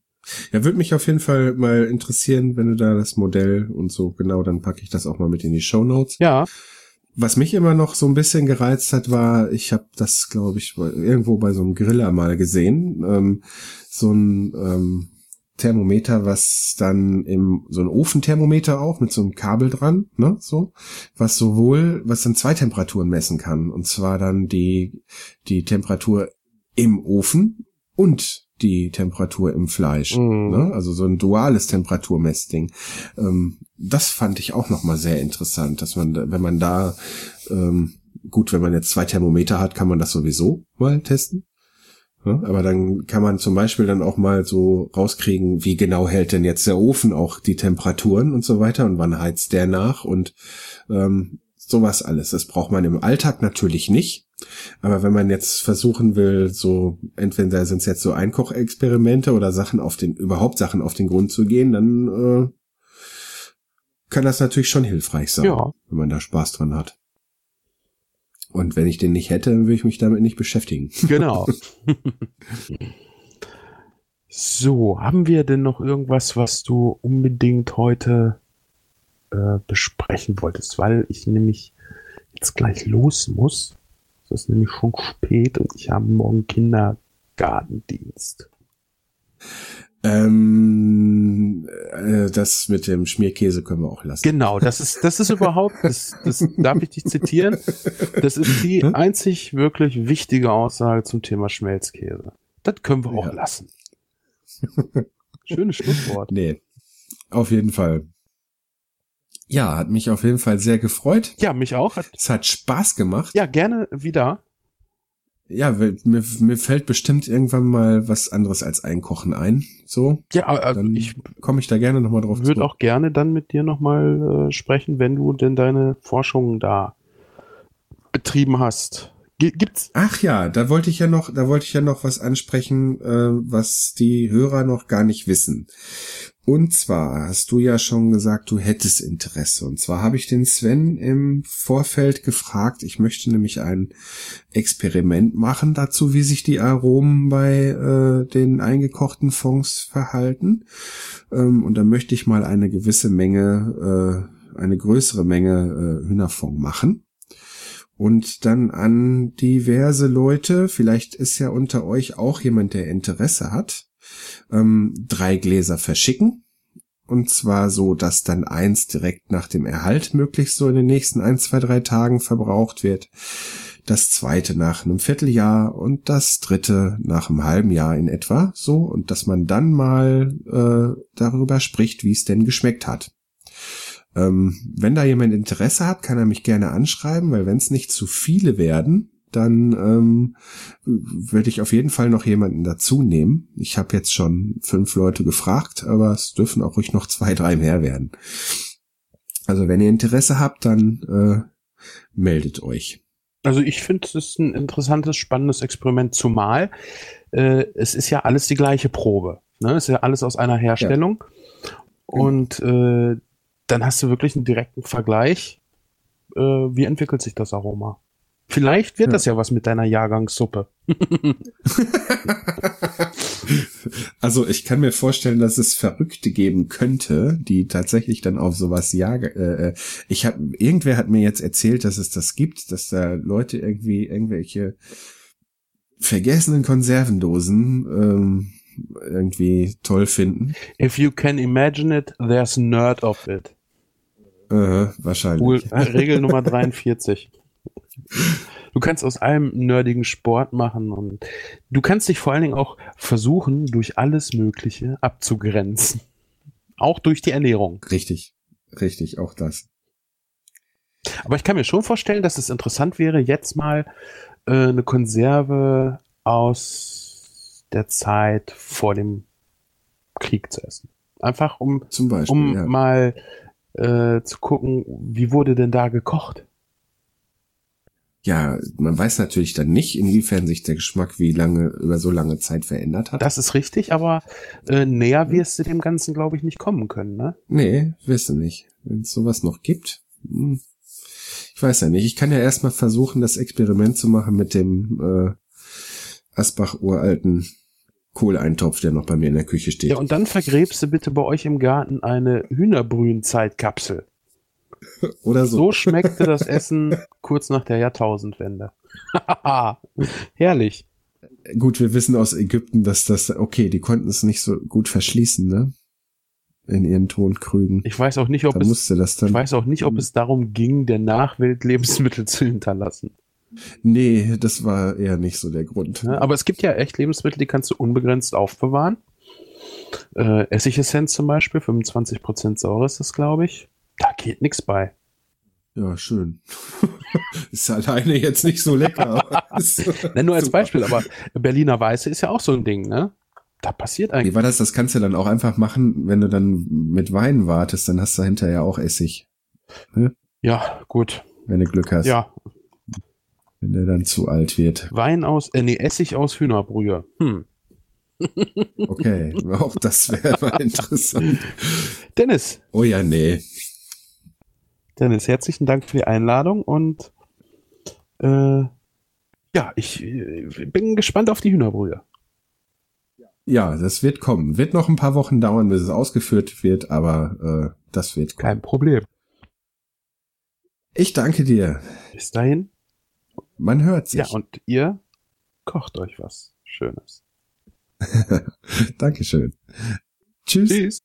Ja, würde mich auf jeden Fall mal interessieren, wenn du da das Modell und so genau, dann packe ich das auch mal mit in die Show Notes. Ja, Was mich immer noch so ein bisschen gereizt hat, war, ich habe das, glaube ich, irgendwo bei so einem Griller mal gesehen, ähm, so ein ähm, Thermometer, was dann im so ein Ofenthermometer auch mit so einem Kabel dran, ne, so, was sowohl, was dann zwei Temperaturen messen kann, und zwar dann die die Temperatur im Ofen und die Temperatur im Fleisch, Mhm. ne? also so ein duales Temperaturmessding. Ähm, das fand ich auch noch mal sehr interessant, dass man, wenn man da ähm, gut, wenn man jetzt zwei Thermometer hat, kann man das sowieso mal testen. Ja, aber dann kann man zum Beispiel dann auch mal so rauskriegen, wie genau hält denn jetzt der Ofen auch die Temperaturen und so weiter und wann heizt der nach und ähm, sowas alles. Das braucht man im Alltag natürlich nicht. Aber wenn man jetzt versuchen will, so entweder sind es jetzt so Einkochexperimente oder Sachen auf den, überhaupt Sachen auf den Grund zu gehen, dann äh, kann das natürlich schon hilfreich sein, Ja. wenn man da Spaß dran hat. Und wenn ich den nicht hätte, dann würde ich mich damit nicht beschäftigen. genau. so, haben wir denn noch irgendwas, was du unbedingt heute äh, besprechen wolltest? Weil ich nämlich jetzt gleich los muss. Es ist nämlich schon spät und ich habe morgen Kindergartendienst. Ähm, äh, das mit dem Schmierkäse können wir auch lassen. Genau, das ist, das ist überhaupt, das, das darf ich dich zitieren. Das ist die Hm? einzig wirklich wichtige Aussage zum Thema Schmelzkäse. Das können wir auch Ja. lassen. Schönes Schlusswort. Nee, auf jeden Fall. Ja, hat mich auf jeden Fall sehr gefreut. Ja, mich auch. Es hat Spaß gemacht. ja, gerne wieder. Ja, mir, mir fällt bestimmt irgendwann mal was anderes als Einkochen ein. So, Ja, äh, dann ich komme ich da gerne nochmal drauf würde auch gerne dann mit dir nochmal äh, sprechen, wenn du denn deine Forschungen da betrieben hast. Gibt's? Ach ja, da wollte ich ja noch, da wollte ich ja noch was ansprechen, äh, was die Hörer noch gar nicht wissen. Und zwar hast du ja schon gesagt, du hättest Interesse. Und zwar habe ich den Sven im Vorfeld gefragt. Ich möchte nämlich ein Experiment machen dazu, wie sich die Aromen bei äh, den eingekochten Fonds verhalten. Ähm, und da möchte ich mal eine gewisse Menge, äh, eine größere Menge äh, Hühnerfond machen und dann an diverse Leute, vielleicht ist ja unter euch auch jemand, der Interesse hat, ähm, drei Gläser verschicken. Und zwar so, dass dann eins direkt nach dem Erhalt möglichst so in den nächsten ein, zwei, drei Tagen verbraucht wird. Das zweite nach einem Vierteljahr und das dritte nach einem halben Jahr in etwa. So, und dass man dann mal äh, darüber spricht, wie es denn geschmeckt hat. Ähm, wenn da jemand Interesse hat, kann er mich gerne anschreiben, weil wenn es nicht zu viele werden, dann ähm, würde ich auf jeden Fall noch jemanden dazu nehmen. Ich habe jetzt schon fünf Leute gefragt, aber es dürfen auch ruhig noch zwei, drei mehr werden. Also wenn ihr Interesse habt, dann äh, meldet euch. Also ich finde, es ist ein interessantes, spannendes Experiment, zumal äh, es ist ja alles die gleiche Probe. Ne? Es ist ja alles aus einer Herstellung. Und äh, dann hast du wirklich einen direkten Vergleich. Äh, wie entwickelt sich das Aroma? Vielleicht wird Ja. das ja was mit deiner Jahrgangssuppe. Also ich kann mir vorstellen, dass es Verrückte geben könnte, die tatsächlich dann auf sowas jagen. Äh, äh, ich habe irgendwer hat mir jetzt erzählt, dass es das gibt, dass da Leute irgendwie irgendwelche vergessenen Konservendosen ähm, irgendwie toll finden. If you can imagine it, there's nerd of it. Äh, wahrscheinlich. Cool. Regel Nummer 43. Du kannst aus allem nerdigen Sport machen und du kannst dich vor allen Dingen auch versuchen, durch alles Mögliche abzugrenzen. Auch durch die Ernährung. Richtig, richtig, auch das. Aber ich kann mir schon vorstellen, dass es interessant wäre, jetzt mal äh, eine Konserve aus der Zeit vor dem Krieg zu essen. Einfach um, Zum Beispiel. um ja. mal äh, zu gucken, wie wurde denn da gekocht? ja, man weiß natürlich dann nicht, inwiefern sich der Geschmack wie lange über so lange Zeit verändert hat. Das ist richtig, aber äh, näher wirst du dem Ganzen, glaube ich, nicht kommen können, ne? Nee, wissen nicht. Wenn es sowas noch gibt. Hm. Ich weiß ja nicht. Ich kann ja erstmal versuchen, das Experiment zu machen mit dem äh, Asbach-uralten Kohleintopf, der noch bei mir in der Küche steht. Ja, und dann vergräbst du bitte bei euch im Garten eine Hühnerbrühen-Zeitkapsel. Oder so. So schmeckte das Essen kurz nach der Jahrtausendwende. Herrlich. Gut, wir wissen aus Ägypten, dass das, okay, die konnten es nicht so gut verschließen, ne? In ihren Tonkrügen. Ich weiß auch nicht, ob Da es, ich weiß auch nicht, ob es darum ging, der Nachwelt Lebensmittel zu hinterlassen. Nee, das war eher nicht so der Grund. Ne? Aber es gibt ja echt Lebensmittel, die kannst du unbegrenzt aufbewahren. Äh, Essigessenz zum Beispiel, 25% sauer ist das, glaube ich. Da geht nichts bei. Ja, schön. ist alleine jetzt nicht so lecker. Nenn nur als Super. Beispiel, aber Berliner Weiße ist ja auch so ein Ding, ne? Da passiert Wie eigentlich. war das? Das kannst du dann auch einfach machen, wenn du dann mit Wein wartest, dann hast du hinterher auch Essig, Ja, gut. wenn du Glück hast. Ja, Wenn der dann zu alt wird. Wein aus, äh, nee, Essig aus Hühnerbrühe. Hm. Okay, auch das wäre mal interessant. Dennis, Oh ja, nee. Dennis, herzlichen Dank für die Einladung und äh, ja, ich äh, bin gespannt auf die Hühnerbrühe. Ja, das wird kommen. Wird noch ein paar Wochen dauern, bis es ausgeführt wird, aber äh, das wird kommen. Kein Problem. Ich danke dir. Bis dahin. Man hört sich. Ja, und ihr kocht euch was Schönes. Dankeschön. Tschüss. Tschüss.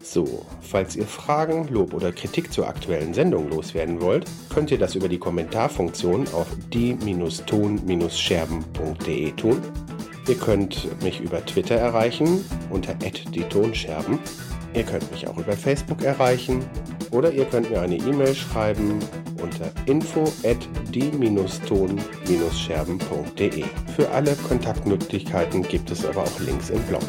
So, falls ihr Fragen, Lob oder Kritik zur aktuellen Sendung loswerden wollt, könnt ihr das über die Kommentarfunktion auf die-ton-scherben.de tun. Ihr könnt mich über Twitter erreichen unter @die-tonscherben. Ihr könnt mich auch über Facebook erreichen oder ihr könnt mir eine E-Mail schreiben unter info die-ton-scherben.de. Für alle Kontaktmöglichkeiten gibt es aber auch Links im Blog.